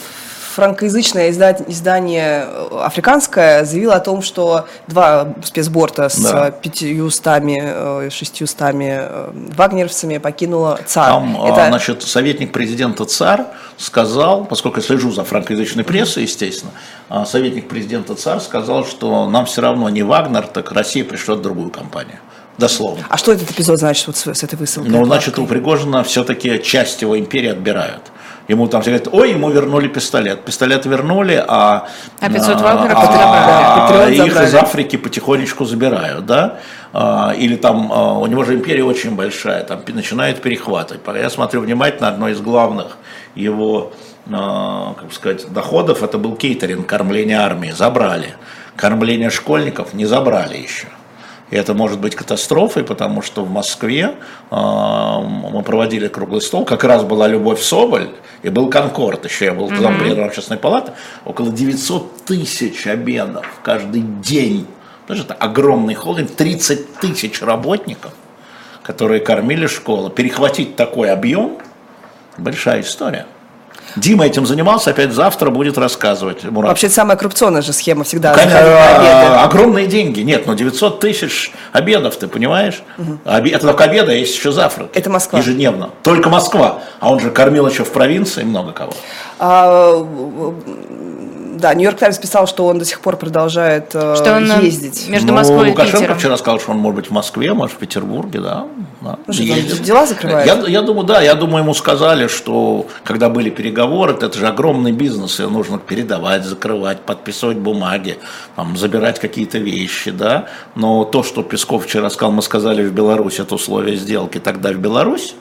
франкоязычное изда- издание э, африканское заявило о том, что два спецборта с Да. э, пятьюстами, э, шестьюстами э, вагнеровцами покинуло ЦАР. Там, а, Это- значит, советник президента ЦАР сказал, поскольку я слежу за франкоязычной прессой, естественно, а, советник президента ЦАР сказал, что нам все равно не Вагнер, так Россия пришлет другую компанию. Дословно. А что этот эпизод значит вот с, с этой высылкой? Ну, значит, у Пригожина все-таки часть его империи отбирают. Ему там все говорят, ой, ему вернули пистолет. Пистолет вернули, а, А 500 а, Вагнера а, Патриот их забрали. из Африки потихонечку забирают, да? А, Или там, а, у него же империя очень большая, там начинают перехватывать. Пока Я смотрю внимательно, одно из главных его, а, как сказать, доходов, это был кейтеринг, кормление армии, забрали. Кормление школьников не забрали еще. И это может быть катастрофой, потому что в Москве э, мы проводили круглый стол, как раз была Любовь Соболь, и был Конкорд, еще я был зампредом общественной палаты, около 900 тысяч обедов каждый день. Даже это огромный холдинг, 30 тысяч работников, которые кормили школу. Перехватить такой объем – большая история. Дима этим занимался, опять завтра будет рассказывать. Мурат. Вообще это самая коррупционная же схема всегда. Конечно, обеды. огромные деньги. Нет, ну 900 тысяч обедов, ты понимаешь? Обе- Это только обеды, а есть еще завтрак. Это Москва. Ежедневно. Только Москва. А он же кормил еще в провинции много кого. А, да, Нью-Йорк Таймс писал, что он до сих пор продолжает э, Что он э, ездить. между Ну, Москвой и Лукашенко Питером. вчера сказал, что он может быть в Москве, может в Петербурге, да. Да, Ну что, там ездит. дела закрывает? Я, я думаю, да, я думаю, ему сказали, что когда были переговоры, это же огромный бизнес, и нужно передавать, закрывать, подписывать бумаги, там, забирать какие-то вещи, да. Но то, что Песков вчера сказал, мы сказали в Беларусь, это условие сделки, тогда в Беларусь,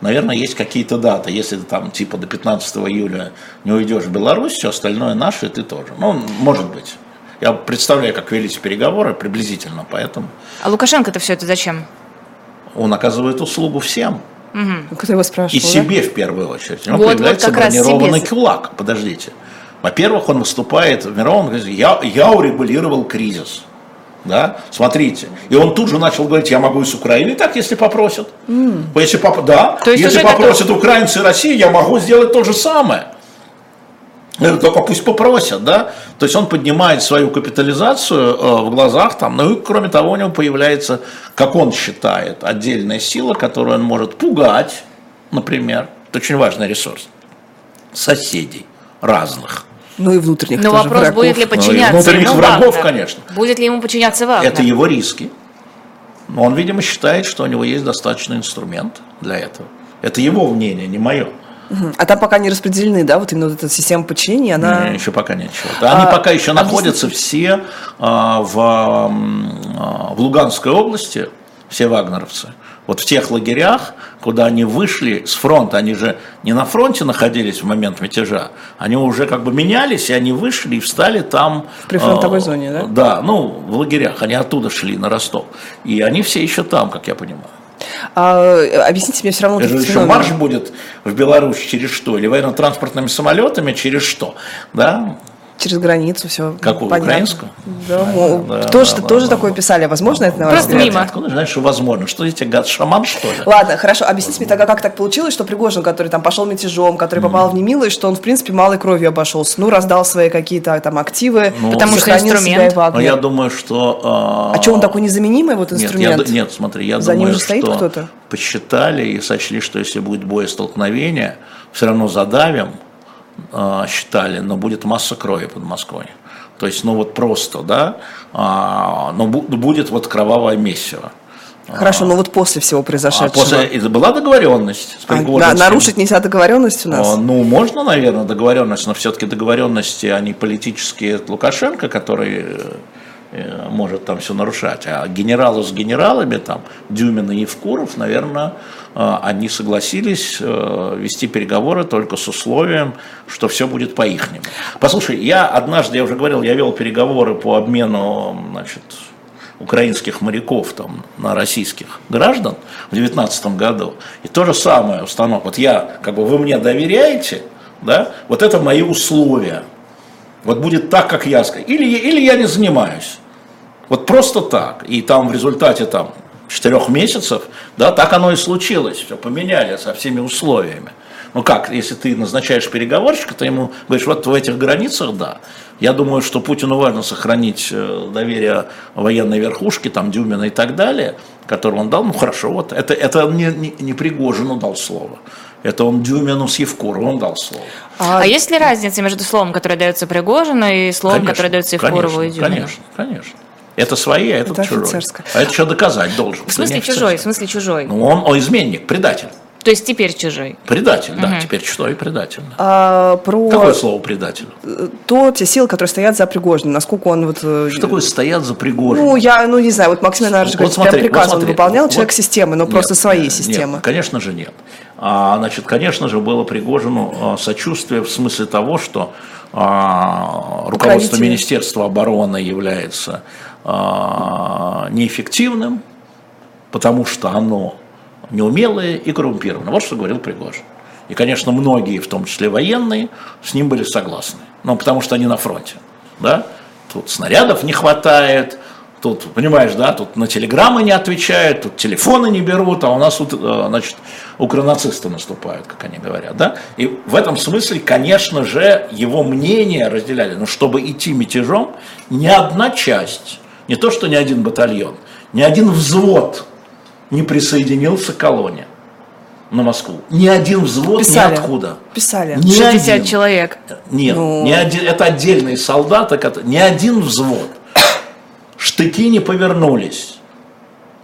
наверное, есть какие-то даты. Если ты там типа до 15 июля не уйдешь в Беларусь, все остальное наше, ты тоже. Ну, может быть. Я представляю, как велись переговоры приблизительно, поэтому А Лукашенко-то все это зачем? Он оказывает услугу всем. Кто его спрашивал, И да? себе в первую очередь. У него Вот, вот появляется раз бронированный себе. кулак. Подождите. Во-первых, он выступает в мировом, говорит, я, я урегулировал кризис. Да? Смотрите. И он тут же начал говорить, я могу и с Украины так, если попросят. Если поп- Да, То есть если попросят украинцы и Россия, я могу сделать то же самое. Только пусть попросят, да? То есть он поднимает свою капитализацию э, в глазах там, ну и кроме того у него появляется, как он считает, отдельная сила, которую он может пугать, например, это очень важный ресурс, соседей разных. Ну и внутренних Но тоже вопрос, врагов. будет ли Ну, и подчиняться внутренних ему врагов, Вагнер? конечно. Будет ли ему подчиняться Вагнер? Это его риски. Но он, видимо, считает, что у него есть достаточный инструмент для этого. Это его мнение, не мое. А там пока не распределены, да, вот именно вот эта система подчинения, она... Не, еще пока ничего. Они А, пока еще объясните. находятся все а, в, а, в Луганской области, все вагнеровцы. Вот в тех лагерях, куда они вышли с фронта, они же не на фронте находились в момент мятежа, они уже как бы менялись, и они вышли и встали там. В прифронтовой а, зоне, да? Да, ну, в лагерях, они оттуда шли на Ростов. И они все еще там, как я понимаю. А, объясните мне все равно... Это еще феномен. марш будет в Беларусь через что? Или военно-транспортными самолетами через что? Да? Через границу все. Какую, украинскую? Да, мол, да, тоже, да, тоже да, такое да. писали. Возможно, это на Просто взгляд? мимо. Откуда знаешь, что возможно? Что эти гад шаман, что ли? Ладно, хорошо, объясните мне тогда, как так получилось, что Пригожин, который там пошел мятежом, который попал в немилость, что он, в принципе, малой кровью обошелся. Ну, раздал свои какие-то там активы, Ну, Потому что инструмент. Но Вагнер. я думаю, что... А что, он такой незаменимый, вот Нет, я инструмент? нет, смотри, я За ним думаю, же стоит что кто-то? посчитали и сочли, что если будет боестолкновение, все равно задавим, а, считали, но будет масса крови под Москвой. То есть, ну вот просто, да, а, но бу- будет вот кровавое месиво. Хорошо, но вот после всего А произошедшего. после, это была договоренность с А, нарушить нельзя договоренность у нас? А, Ну, можно, наверное, договоренность, но все-таки договоренности, они политические от Лукашенко, который э, может там все нарушать. А генералы с генералами, там, Дюмин и Евкуров, наверное, они согласились э, вести переговоры только с условием, что все будет по-ихнему. Послушай, я однажды, я уже говорил, я вел переговоры по обмену, значит, украинских моряков там, на российских граждан в 2019 году. И то же самое установка. Вот я, как бы вы мне доверяете, да, вот это мои условия. Вот будет так, как я скажу. Или, или я не занимаюсь. Вот просто так. И там в результате там четырех месяцев, да, так оно и случилось. Все поменяли со всеми условиями. Ну как, если ты назначаешь переговорщика, ты ему говоришь, вот в этих границах, да. Я думаю, что Путину важно сохранить э, доверие военной верхушки, там Дюмина и так далее, которое он дал. Ну хорошо, вот это, это он не, не, не Пригожину дал слово. Это он Дюмину с Евкуровым дал слово. А, есть ли разница между словом, которое дается Пригожину, и словом, которое дается Евкурову и конечно, Дюмину? конечно, конечно. Это свои, а этот Это чужой. офицерское. А это что доказать должен. В смысле чужой, в смысле чужой. Ну, он, он изменник, предатель. То есть теперь чужой. Предатель, да, теперь что и предатель. да. А, про Какое слово предатель? э, то, те силы, которые стоят за Пригожиным, насколько он вот... э, Что такое стоят за Пригожиным? Ну, я, ну, не знаю, вот Максим Иванович Вот говорит, смотри, прям приказ вот он выполнял, вот- человек системы, но Нет, просто своей нет, системы. конечно же нет. А, значит, конечно же, было Пригожину а, сочувствие в смысле того, что а, руководство. Министерства обороны является неэффективным, потому что оно неумелое и коррумпированное. Вот что говорил Пригожин. И, конечно, многие, в том числе военные, с ним были согласны. Ну, потому что они на фронте. Да? Тут снарядов не хватает, тут, понимаешь, да, тут на телеграммы не отвечают, тут телефоны не берут, а у нас э, значит, укронацисты наступают, как они говорят, да. И в этом смысле, конечно же, его мнение разделяли. Но чтобы идти мятежом, ни одна часть, не то что ни один батальон, ни один взвод не присоединился к колонне на Москву. Ни один взвод Писали. ниоткуда. Писали. Ни 60 один. человек. Нет, Ну. ни один- это отдельные солдаты, ни один взвод. Штыки не повернулись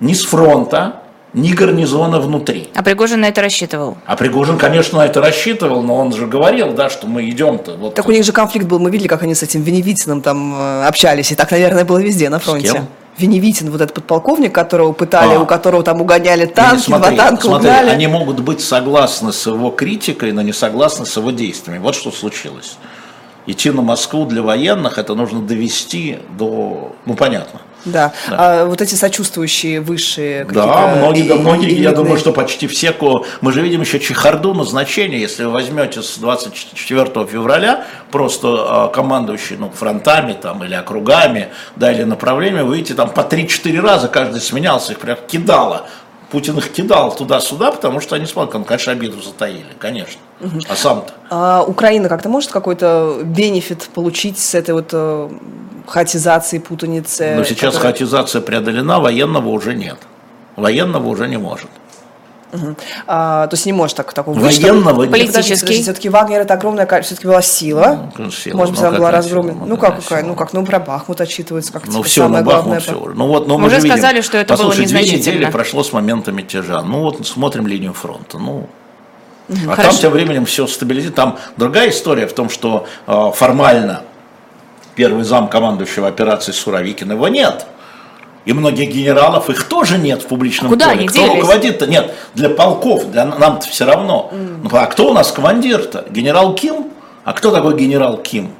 ни с фронта, ни гарнизона внутри. А Пригожин на это рассчитывал. А Пригожин, конечно, на это рассчитывал, но он же говорил, да, что мы идем-то. Вот Так у них же конфликт был, мы видели, как они с этим Веневицыным там э, общались, и так, наверное, было везде на с фронте. кем? Веневитин, вот этот подполковник, которого пытали, А. у которого там угоняли танки, смотри, два танка смотри, угнали. Они могут быть согласны с его критикой, но не согласны с его действиями. Вот что случилось. Идти на Москву для военных, это нужно довести до... Ну, понятно. Да. Да. А вот эти сочувствующие высшие Да, многие, да, многие, я элитные. думаю, что почти все, ко- мы же видим еще чехарду назначения, если вы возьмете с 24 февраля просто а, командующий ну, фронтами там, или округами, да, или направлениями, вы видите, там по 3-4 раза каждый сменялся, их прям кидало. Путин их кидал туда-сюда, потому что они смотрят, он, конечно, обиду затаили, конечно. А сам-то? А Украина как-то может какой-то бенефит получить с этой вот э, хаотизации, путаницы? Но сейчас которая- хаотизация преодолена, военного уже нет. Военного уже не может. А, то есть не может так такого Военного нет. Политический. Все-таки Вагнер это огромная, все-таки была сила. Ну, сила, Может быть, ну, она была разгромлена. Ну какая как, какая? Ну как, ну про Бахмут отчитывается как Ну типа, все, ну. Бахмут все. Ну вот, ну, Мы уже сказали, что это было Послушай, две незначительно. недели прошло с момента мятежа. Ну вот смотрим линию фронта. Ну, а Хорошо. там тем временем все стабилизируется. Там другая история в том, что э, формально первый зам командующего операции Суровикин его нет. И многих генералов, их тоже нет в публичном Куда поле. они Кто делись? руководит-то? Нет, для полков, для нам-то все равно. Ну, а кто у нас командир-то? Генерал Ким? А кто такой генерал Ким?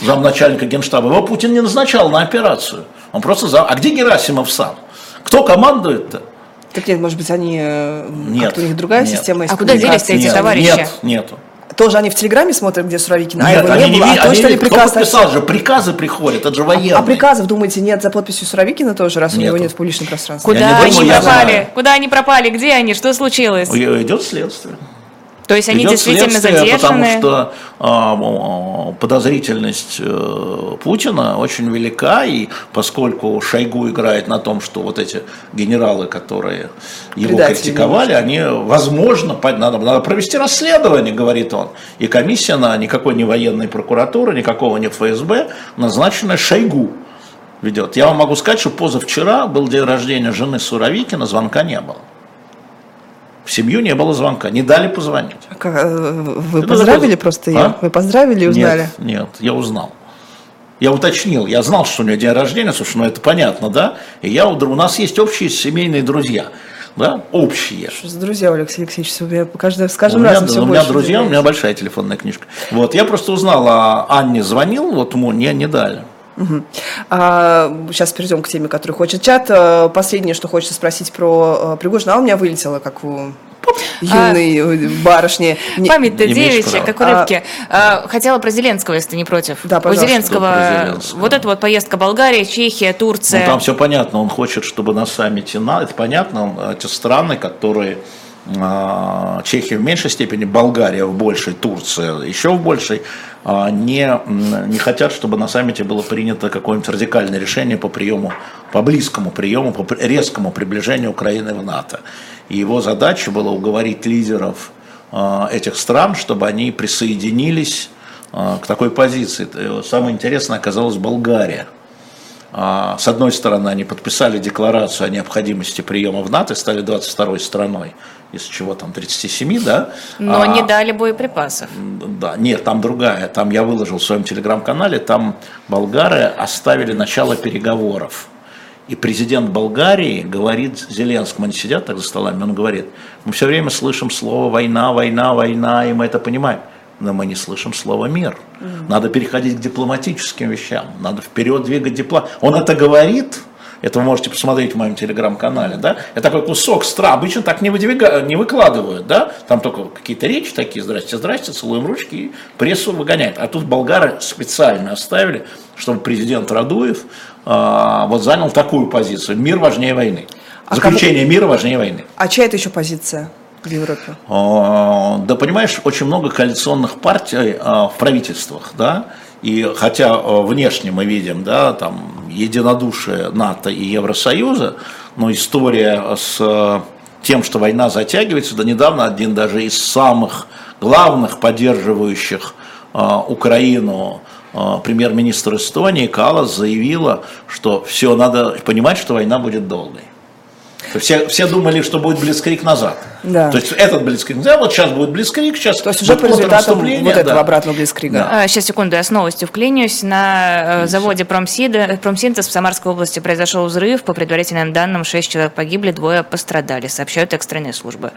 Замначальника генштаба. Его Путин не назначал на операцию. Он просто зам... А где Герасимов сам? Кто командует-то? Так нет, может быть, они э, Нет, как-то у них другая нет. система А куда делись-то эти Нет, товарищи? Нет, нету. Тоже они в Телеграме смотрят, где Суровикин, а Нет, его они не не было, видят, а то, они что ли видят, кто подписал же, приказы приходят, это же военные. А приказов, думаете, нет за подписью Суровикина тоже, раз у него Нету. нет в публичном пространстве? Куда не думаю, они я пропали? знаю. Куда они пропали? Где они? Что случилось? Идет следствие. То есть они Идет действительно следствие, Потому задержаны? что а, подозрительность э, Путина очень велика, и поскольку Шойгу играет на том, что вот эти генералы, которые его Предатели критиковали, они, возможно, надо, надо провести расследование, говорит он. И комиссия на никакой не военной прокуратуры, никакого не ФСБ, назначенная Шойгу ведет. Я вам могу сказать, что позавчера был день рождения жены Суровикина, звонка не было. В семью не было звонка, не дали позвонить. А как, э, Вы Это поздравили такой- просто ее? А? Вы поздравили и узнали? Нет, нет, я узнал. Я уточнил, я знал, что у нее день рождения, слушай, ну это понятно, да? И я, у у нас есть общие семейные друзья, да, общие. Что за друзья, у Алексея Алексеевича? Вы меня каждый, с У каждым меня, разом все у меня друзья, у меня большая телефонная книжка. Вот, я просто узнал, а Анне звонил, вот ему не, не дали. Мгм. А, сейчас перейдем к теме, которую хочет чат. А, Последнее, что хочется спросить про э, Пригожина, а у меня вылетело, как у юной э, барышни. Не- Память-то девичья, как у рыбки. А, хотела про Зеленского, если ты не против. Да, У пожалуйста. Зеленского, Что про Зеленского? вот эта вот поездка Болгария, Чехия, Ну, Турция. там все понятно, он хочет, чтобы на саммите, на, это понятно, он- эти страны, которые а, Чехия в меньшей степени, Болгария в большей, Турция еще в большей, а, не, не хотят, чтобы на саммите было принято какое-нибудь радикальное решение по приему, по близкому приему, по резкому приближению Украины в НАТО. И его задача была уговорить лидеров а, этих стран, чтобы они присоединились а, к такой позиции. Э, Самое интересное оказалось Болгария. А, С одной стороны, они подписали декларацию о необходимости приема в НАТО и стали 22-й страной, из чего там 37, да? Но А, не дали боеприпасов. Да, нет, там другая. Там я выложил в своем телеграм-канале, там болгары оставили начало переговоров. И президент Болгарии говорит Зеленскому, они сидят так за столами, он говорит, мы все время слышим слово война, война, война, и мы это понимаем. Но мы не слышим слово мир. Надо переходить к дипломатическим вещам, надо вперед двигать дипломат. Он это говорит, это вы можете посмотреть в моем телеграм-канале, да? Это такой кусок стра, обычно так не, выдвига, не выкладывают, да? Там только какие-то речи такие, здрасте, здрасте, целуем ручки, и прессу выгоняют. А тут болгары специально оставили, чтобы президент Радуев а, вот занял такую позицию. Мир важнее войны. А Заключение мира важнее войны. А чья это еще позиция в Европе? Да, понимаешь, очень много коалиционных партий а, в правительствах, да, и хотя а, внешне мы видим, да, там единодушие НАТО и Евросоюза, но история с а, тем, что война затягивается, да недавно один даже из самых главных поддерживающих Украину премьер-министр Эстонии Калас заявила, что все, надо понимать, что война будет долгой. Все, все думали, что будет Блицкрик назад. Да. То есть этот Блицкрик, да, вот сейчас будет Блицкрик, сейчас То есть уже по результатам вот этого обратного Блицкрига. Да. А, сейчас, секунду, я с новостью вклинюсь. На э, заводе Промсида, Промсинтез в Самарской области произошел взрыв. По предварительным данным, 6 человек погибли, двое пострадали, сообщают экстренные службы.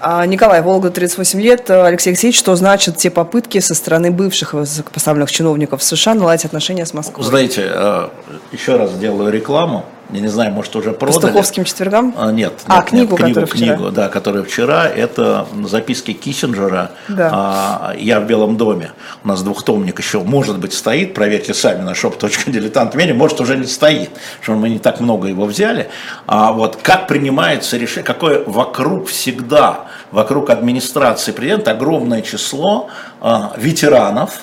А, Николай, Волга, 38 лет. Алексей Алексеевич, что значит те попытки со стороны бывших высокопоставленных чиновников США наладить отношения с Москвой? Знаете, э, еще раз делаю рекламу я не знаю, может, уже продали. Пастуховским четвергам? А, нет. А, нет, книгу, нет, которая книгу, вчера? да, которая вчера, это записки Киссинджера да. а, «Я в Белом доме». У нас двухтомник еще, может быть, стоит, проверьте сами на shop.diletant.media, может, уже не стоит, что мы не так много его взяли. А вот как принимается решение, какое вокруг всегда, вокруг администрации президента огромное число а, ветеранов,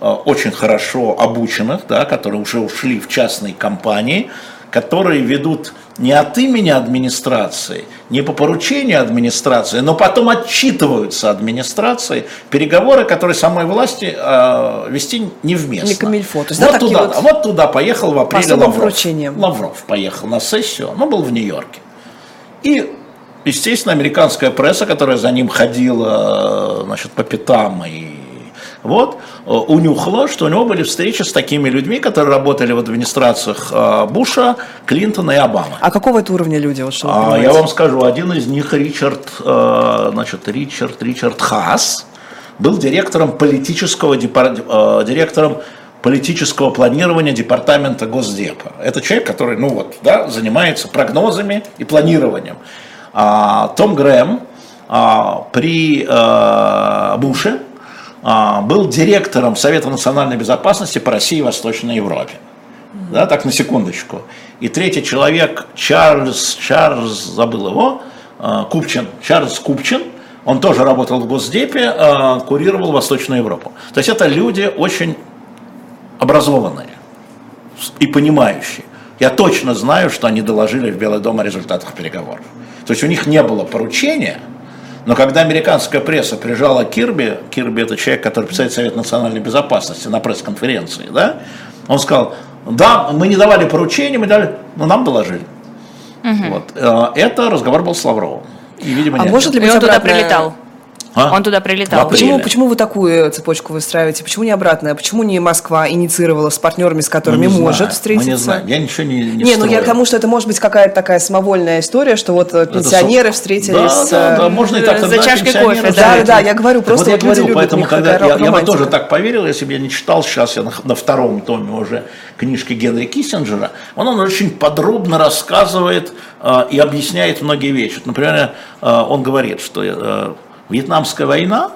а, очень хорошо обученных, да, которые уже ушли в частные компании, которые ведут не от имени администрации, не по поручению администрации, но потом отчитываются администрации переговоры, которые самой власти э, вести невместно. Не камильфо. То есть, вот, да, туда, вот... вот туда поехал в апреле по Лавров. Лавров поехал на сессию, он был в Нью-Йорке. И естественно, американская пресса, которая за ним ходила значит, по пятам и вот, э, унюхало, что у него были встречи с такими людьми, которые работали в администрациях э, Буша, Клинтона и Обамы. А какого это уровня люди? Вот, что а, я вам скажу, один из них Ричард, э, значит, Ричард, Ричард Хас, был директором политического директором политического планирования департамента Госдепа. Это человек, который, ну вот, да, занимается прогнозами и планированием. А, Том Грэм а, при а, Буше был директором Совета национальной безопасности по России и Восточной Европе. Да, так на секундочку. И третий человек, Чарльз, Чарльз, забыл его, а, Купчин, Чарльз Купчин, он тоже работал в Госдепе, а, курировал Восточную Европу. То есть это люди очень образованные и понимающие. Я точно знаю, что они доложили в Белый дом о результатах переговоров. То есть у них не было поручения, но когда американская пресса прижала Кирби, Кирби это человек, который представляет Совет национальной безопасности на пресс-конференции, да, он сказал, да, мы не давали поручения, мы дали, но нам доложили. Угу. Вот. Э, это разговор был с Лавровым. И, видимо, а нет. может ли быть он туда прилетал? А? Он туда прилетал. Почему, почему вы такую цепочку выстраиваете? Почему не обратная? Почему не Москва инициировала с партнерами, с которыми мы может знаем, встретиться? Мы не знаем. Я ничего не Не, не ну я к тому, что это может быть какая-то такая самовольная история, что вот э, пенсионеры это, встретились да, с... Да, да, можно и так. За чашкой кофе. Да, да, да, я говорю, просто вот я говорю, поэтому когда я, я бы тоже так поверил, если бы я не читал сейчас, я на, на втором томе уже книжки Генри Киссинджера, он, он очень подробно рассказывает э, и объясняет многие вещи. Например, э, он говорит, что э, Вьетнамская война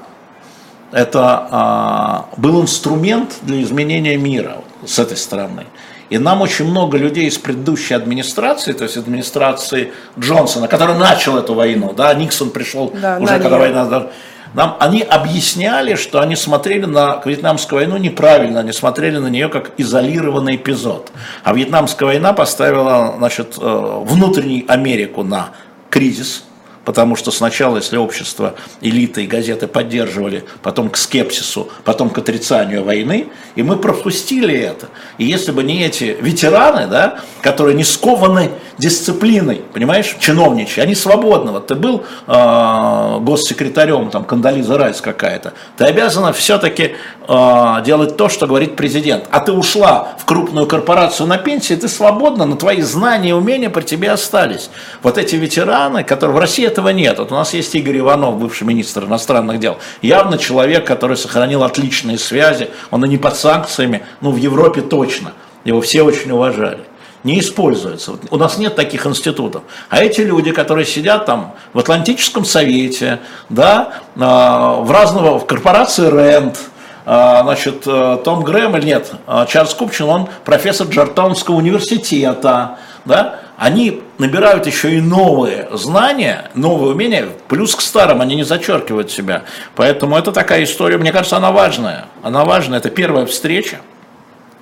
это а, был инструмент для изменения мира с этой стороны. И нам очень много людей из предыдущей администрации, то есть администрации Джонсона, который начал эту войну, да, Никсон пришел да, уже, когда война... Нам, они объясняли, что они смотрели на Вьетнамскую войну неправильно, они смотрели на нее как изолированный эпизод. А Вьетнамская война поставила значит, э, внутреннюю Америку на кризис, потому что сначала, если общество, элита и газеты поддерживали, потом к скепсису, потом к отрицанию войны, и мы пропустили это. И если бы не эти ветераны, да, которые не скованы дисциплиной, понимаешь, чиновничьи, они свободны. Вот ты был э, госсекретарем, там, Кандализа Райс какая-то, ты обязана все-таки э, делать то, что говорит президент. А ты ушла в крупную корпорацию на пенсии, ты свободна, но твои знания и умения при тебе остались. Вот эти ветераны, которые в России этого нет. Вот у нас есть Игорь Иванов, бывший министр иностранных дел. Явно человек, который сохранил отличные связи, он и не под санкциями, ну в Европе точно. Его все очень уважали не используется. У нас нет таких институтов. А эти люди, которые сидят там в Атлантическом совете, да, а, в разного, в корпорации Рент, а, значит, э, Том Грэм, или нет, а, Чарльз Купчин, он профессор Джартаунского университета, да, они набирают еще и новые знания, новые умения, плюс к старым они не зачеркивают себя. Поэтому это такая история, мне кажется, она важная. Она важная, это первая встреча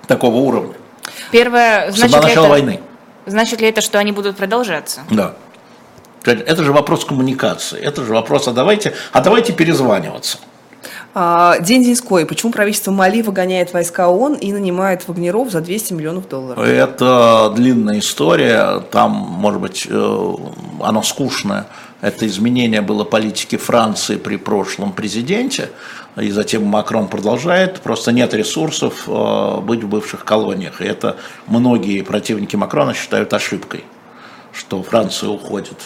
такого уровня. Первое, значит ли начала это, войны. Значит ли это, что они будут продолжаться? Да. Это же вопрос коммуникации, это же вопрос, а давайте, а давайте перезваниваться. А, день деньской. Почему правительство Мали выгоняет войска ООН и нанимает вагнеров за 200 миллионов долларов? Это длинная история. Там, может быть, э, оно скучное. Это изменение было политики Франции при прошлом президенте. И затем Макрон продолжает. Просто нет ресурсов э, быть в бывших колониях. И это многие противники Макрона считают ошибкой, что Франция уходит.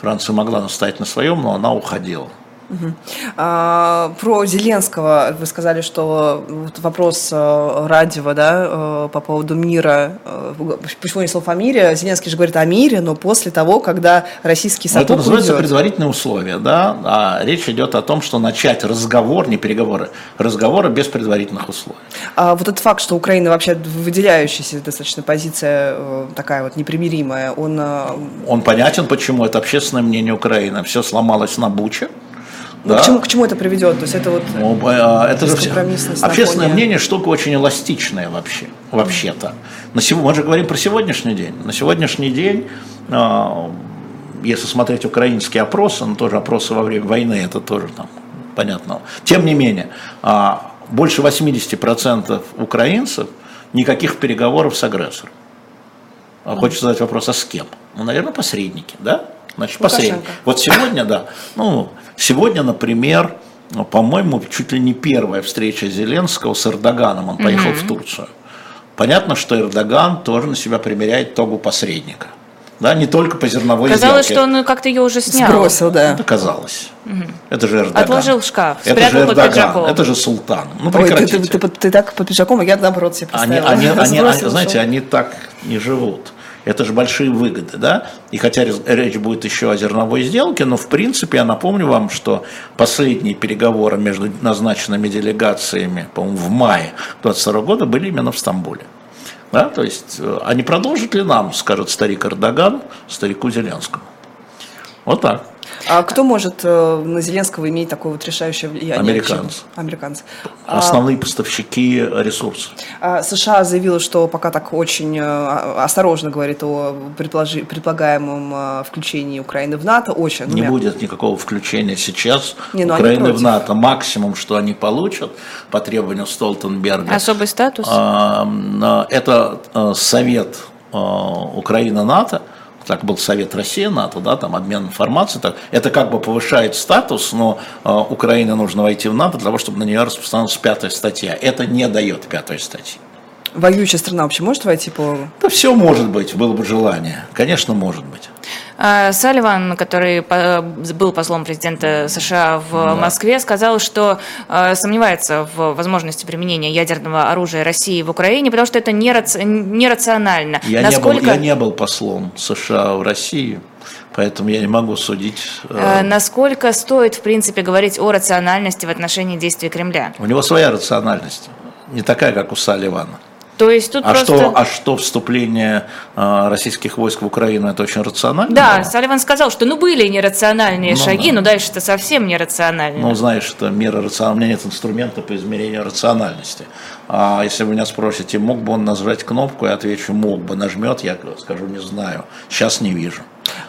Франция могла настоять на своем, но она уходила. Угу. А, про Зеленского вы сказали, что вот вопрос э, Радева, да, э, по поводу мира, э, почему не слов о мире, Зеленский же говорит о мире, но после того, когда российский сапог Это называется уйдет. предварительные условия, да, а речь идет о том, что начать разговор, не переговоры, разговоры без предварительных условий. А вот этот факт, что Украина вообще выделяющаяся достаточно позиция такая вот непримиримая, он... Он понятен, почему это общественное мнение Украины. Все сломалось на Буче, ну, да. к, чему, к чему это приведет? То есть это вот ну, а, это же общественное мнение штука очень эластичная вообще, вообще-то. На сегодня, мы же говорим про сегодняшний день. На сегодняшний день, а, если смотреть украинские опросы, ну тоже опросы во время войны, это тоже там понятно. Тем не менее, а, больше 80% украинцев никаких переговоров с агрессором. Хочется задать вопрос, а с кем? Ну, наверное, посредники, да? Значит, посредник. Вот сегодня, да. Ну, сегодня, например, ну, по-моему, чуть ли не первая встреча Зеленского с Эрдоганом. Он поехал mm-hmm. в Турцию. Понятно, что Эрдоган тоже на себя примеряет тогу посредника. Да, не только по зерновой Казалось, сделке. что он как-то ее уже снял. Сбросил, да. Это казалось. Угу. Это же Эрдоган. Отложил в шкаф, это же Эрдоган, это же султан. Ну, Ой, ты, ты, ты, ты, так под пиджаком, а я наоборот себе представила. Они, они, они, они, знаете, они так не живут. Это же большие выгоды, да? И хотя речь будет еще о зерновой сделке, но в принципе я напомню вам, что последние переговоры между назначенными делегациями, по-моему, в мае 2022 года были именно в Стамбуле. Да? То есть, э, а не продолжит ли нам, скажет старик Эрдоган, старику Зеленскому? Вот так. А кто может э, на Зеленского иметь такое вот решающее влияние? Американцы. Американцы. Основные а, поставщики ресурсов. А, США заявила, что пока так очень э, осторожно говорит о предполагаемом э, включении Украины в НАТО. Очень. Не ну, будет никакого включения сейчас не, ну, Украины в НАТО. Максимум, что они получат по требованию Столтенберга. Особый статус? Это Совет Украина-НАТО так был Совет России, НАТО, да, там обмен информацией, так, это как бы повышает статус, но э, Украине нужно войти в НАТО для того, чтобы на нее распространилась пятая статья. Это не дает пятой статьи. Воюющая страна вообще может войти по... Да все может быть, было бы желание. Конечно, может быть. А, Салливан, который был послом президента США в да. Москве, сказал, что а, сомневается в возможности применения ядерного оружия России в Украине, потому что это нерационально. Я, Насколько... не, был, я не был послом США в России. Поэтому я не могу судить. Э, насколько стоит, в принципе, говорить о рациональности в отношении действий Кремля? У него своя рациональность, не такая, как у Салливана. То есть тут а просто... Что, а что вступление э, российских войск в Украину, это очень рационально? Да, было? Салливан сказал, что ну были нерациональные ну, шаги, да. но дальше это совсем нерационально. Ну, знаешь, это мера рациональности, у меня нет инструмента по измерению рациональности. А если вы меня спросите, мог бы он нажать кнопку, я отвечу, мог бы, нажмет, я скажу, не знаю, сейчас не вижу.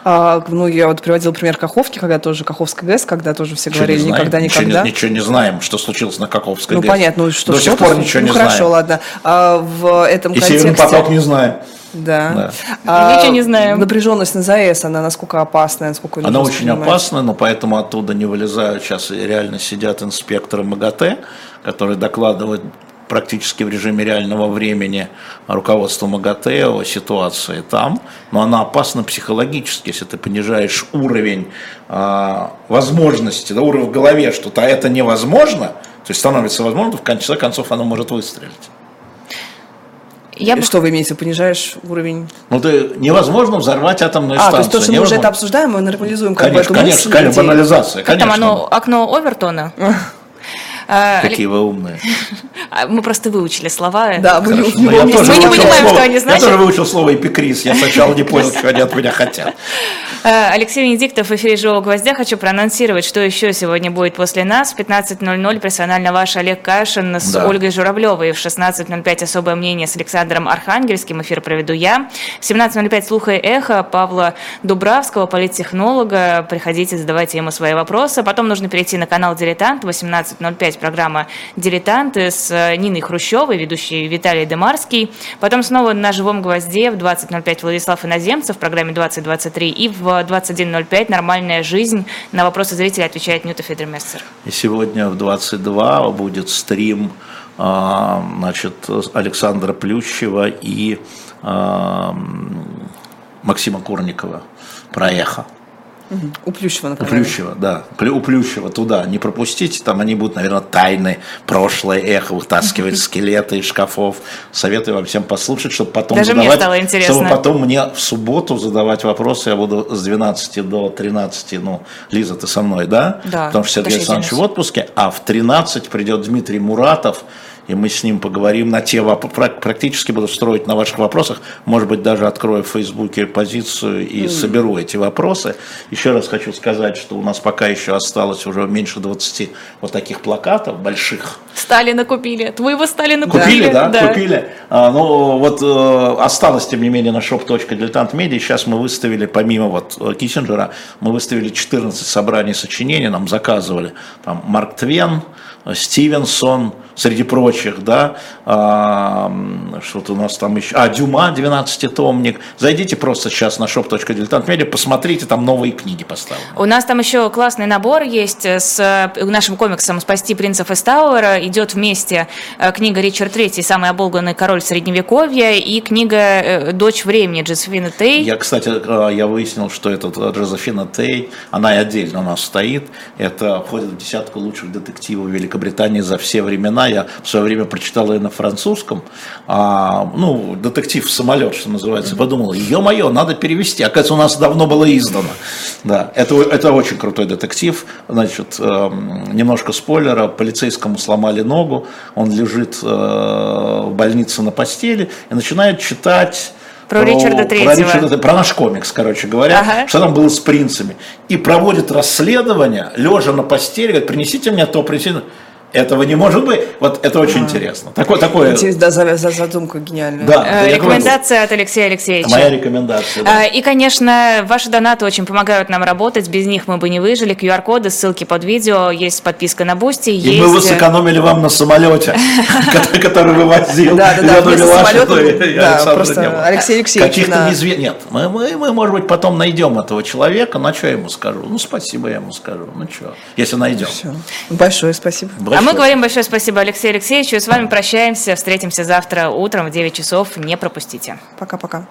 А, ну, я вот приводил пример Каховки, когда тоже Каховская ГЭС, когда тоже все говорили не никогда, ничего никогда. Не, ничего не знаем, что случилось на Каховской ну, ГЭС. Ну, понятно, ну, что До сих пор ничего ну, не хорошо, знаем. ладно. А, в этом И контексте... Северный поток не знаем. Да. да. А, Ничего не знаем. Напряженность на ЗАЭС, она насколько опасная, насколько Она очень опасная, но поэтому оттуда не вылезают. Сейчас реально сидят инспекторы МАГАТЭ, которые докладывают практически в режиме реального времени руководство МАГАТЭ о ситуации там, но она опасна психологически, если ты понижаешь уровень э, возможности, да, уровень в голове, что-то а это невозможно, то есть становится возможно, то в конце концов оно может выстрелить. Я бы... Что вы имеете, понижаешь уровень? Ну, ты невозможно взорвать атомную а, станцию. А, то есть то, что невозможно. мы уже это обсуждаем, мы нормализуем как конечно, бы эту конечно, мысль. Конечно, банализация. Как конечно. там оно, окно Овертона? А, Какие вы умные. А, мы просто выучили слова. Да, мы, мы, мы не понимаем, слово, что они значат. Я тоже выучил слово эпикриз. Я сначала не понял, что они от меня хотят. Э, Алексей Венедиктов в эфире «Живого гвоздя». Хочу проанонсировать, что еще сегодня будет после нас. В 15.00 персонально ваш Олег Кашин с Да. Ольгой Журавлевой. В 16.05 особое мнение с Александром Архангельским. Эфир проведу я. В 17.05 слуха и эхо Павла Дубравского, политтехнолога. Приходите, задавайте ему свои вопросы. Потом нужно перейти на канал «Дилетант». 18.05 программа «Дилетанты» с э, Ниной Хрущевой, ведущий Виталий Демарский. Потом снова на «Живом гвозде» в 20.05 Владислав Иноземцев в программе 2023. И в 21.05 «Нормальная жизнь». На вопросы зрителей отвечает Нюта Федермессер. И сегодня в 22 будет стрим а, значит, Александра Плющева и а, Максима Курникова про эхо. У Плющева, У например. Плющева, да. У Плющева туда. Не пропустите, там они будут, наверное, тайны, прошлое эхо, вытаскивать скелеты из шкафов. Советую вам всем послушать, чтобы потом Даже мне задавать, стало интересно. чтобы потом мне в субботу задавать вопросы. Я буду с 12 до 13, ну, Лиза, ты со мной, да? Да, Потому что Сергей Александрович в отпуске, а в 13 придет Дмитрий Муратов, и мы с ним поговорим на те вопросы, практически буду строить на ваших вопросах, может быть, даже открою в Фейсбуке позицию и соберу эти вопросы. Еще раз хочу сказать, что у нас пока еще осталось уже меньше 20 вот таких плакатов больших. Сталина купили. Твоего Сталина купили. Купили, да? Купили. А, ну, вот э, осталось, тем не менее, на shop.diletant.media. Сейчас мы выставили, помимо вот э, Киссинджера, мы выставили 14 собраний сочинений, нам заказывали. Там Марк Твен, э, Стивенсон, среди прочих, да, А, что-то у нас там еще, а, Дюма, 12-томник. Зайдите просто сейчас на shop.diletant.media, посмотрите, там новые книги поставлены. У нас там еще классный набор есть с э, нашим комиксом «Спасти принцев из Тауэра». Идет вместе э, книга «Ричард Третий. Самый оболганный король Средневековья» и книга э, «Дочь времени» Джозефины Тей. Я, кстати, я выяснил, что это Джозефина Тей, она и отдельно у нас стоит. Это входит в десятку лучших детективов Великобритании за все времена. Я в свое время прочитал ее на французском. А, ну, детектив «Самолет», что называется. Подумал, ё-моё, надо перевести. Оказывается, у нас давно было издано. Да, это, это очень крутой детектив. Значит, эм, немножко спойлера. Полицейскому сломали ногу. Он лежит э, в больнице на постели и начинает читать Про Ричарда про Третьего. Ричарда- про наш комикс, короче говоря, Ага. что там было с принцами. И проводит расследование, лежа на постели, говорит, принесите мне то, принесите. Этого не может быть. Вот это очень интересно. Такое, такое Интересно, да, за- за- задумка гениальная. да, Э, говорю, Рекомендация от Алексея Алексеевича. моя рекомендация. да. А, И, конечно, ваши донаты очень помогают нам работать. Без них мы бы не выжили. QR-коды, ссылки под видео. Есть подписка на Бусти. И есть... мы вы сэкономили вам на самолете, который- вывозил. Да, да, да, да, просто. Алексей Алексеевич Каких-то неизвестных. Нет, мы, мы, мы, может быть, потом найдем этого человека. На что я ему скажу? Ну, спасибо я ему скажу. Ну, что, если найдем. Большое спасибо. А мы говорим большое спасибо Алексею Алексеевичу. С вами прощаемся. Встретимся завтра утром в 9 часов. Не пропустите. Пока-пока.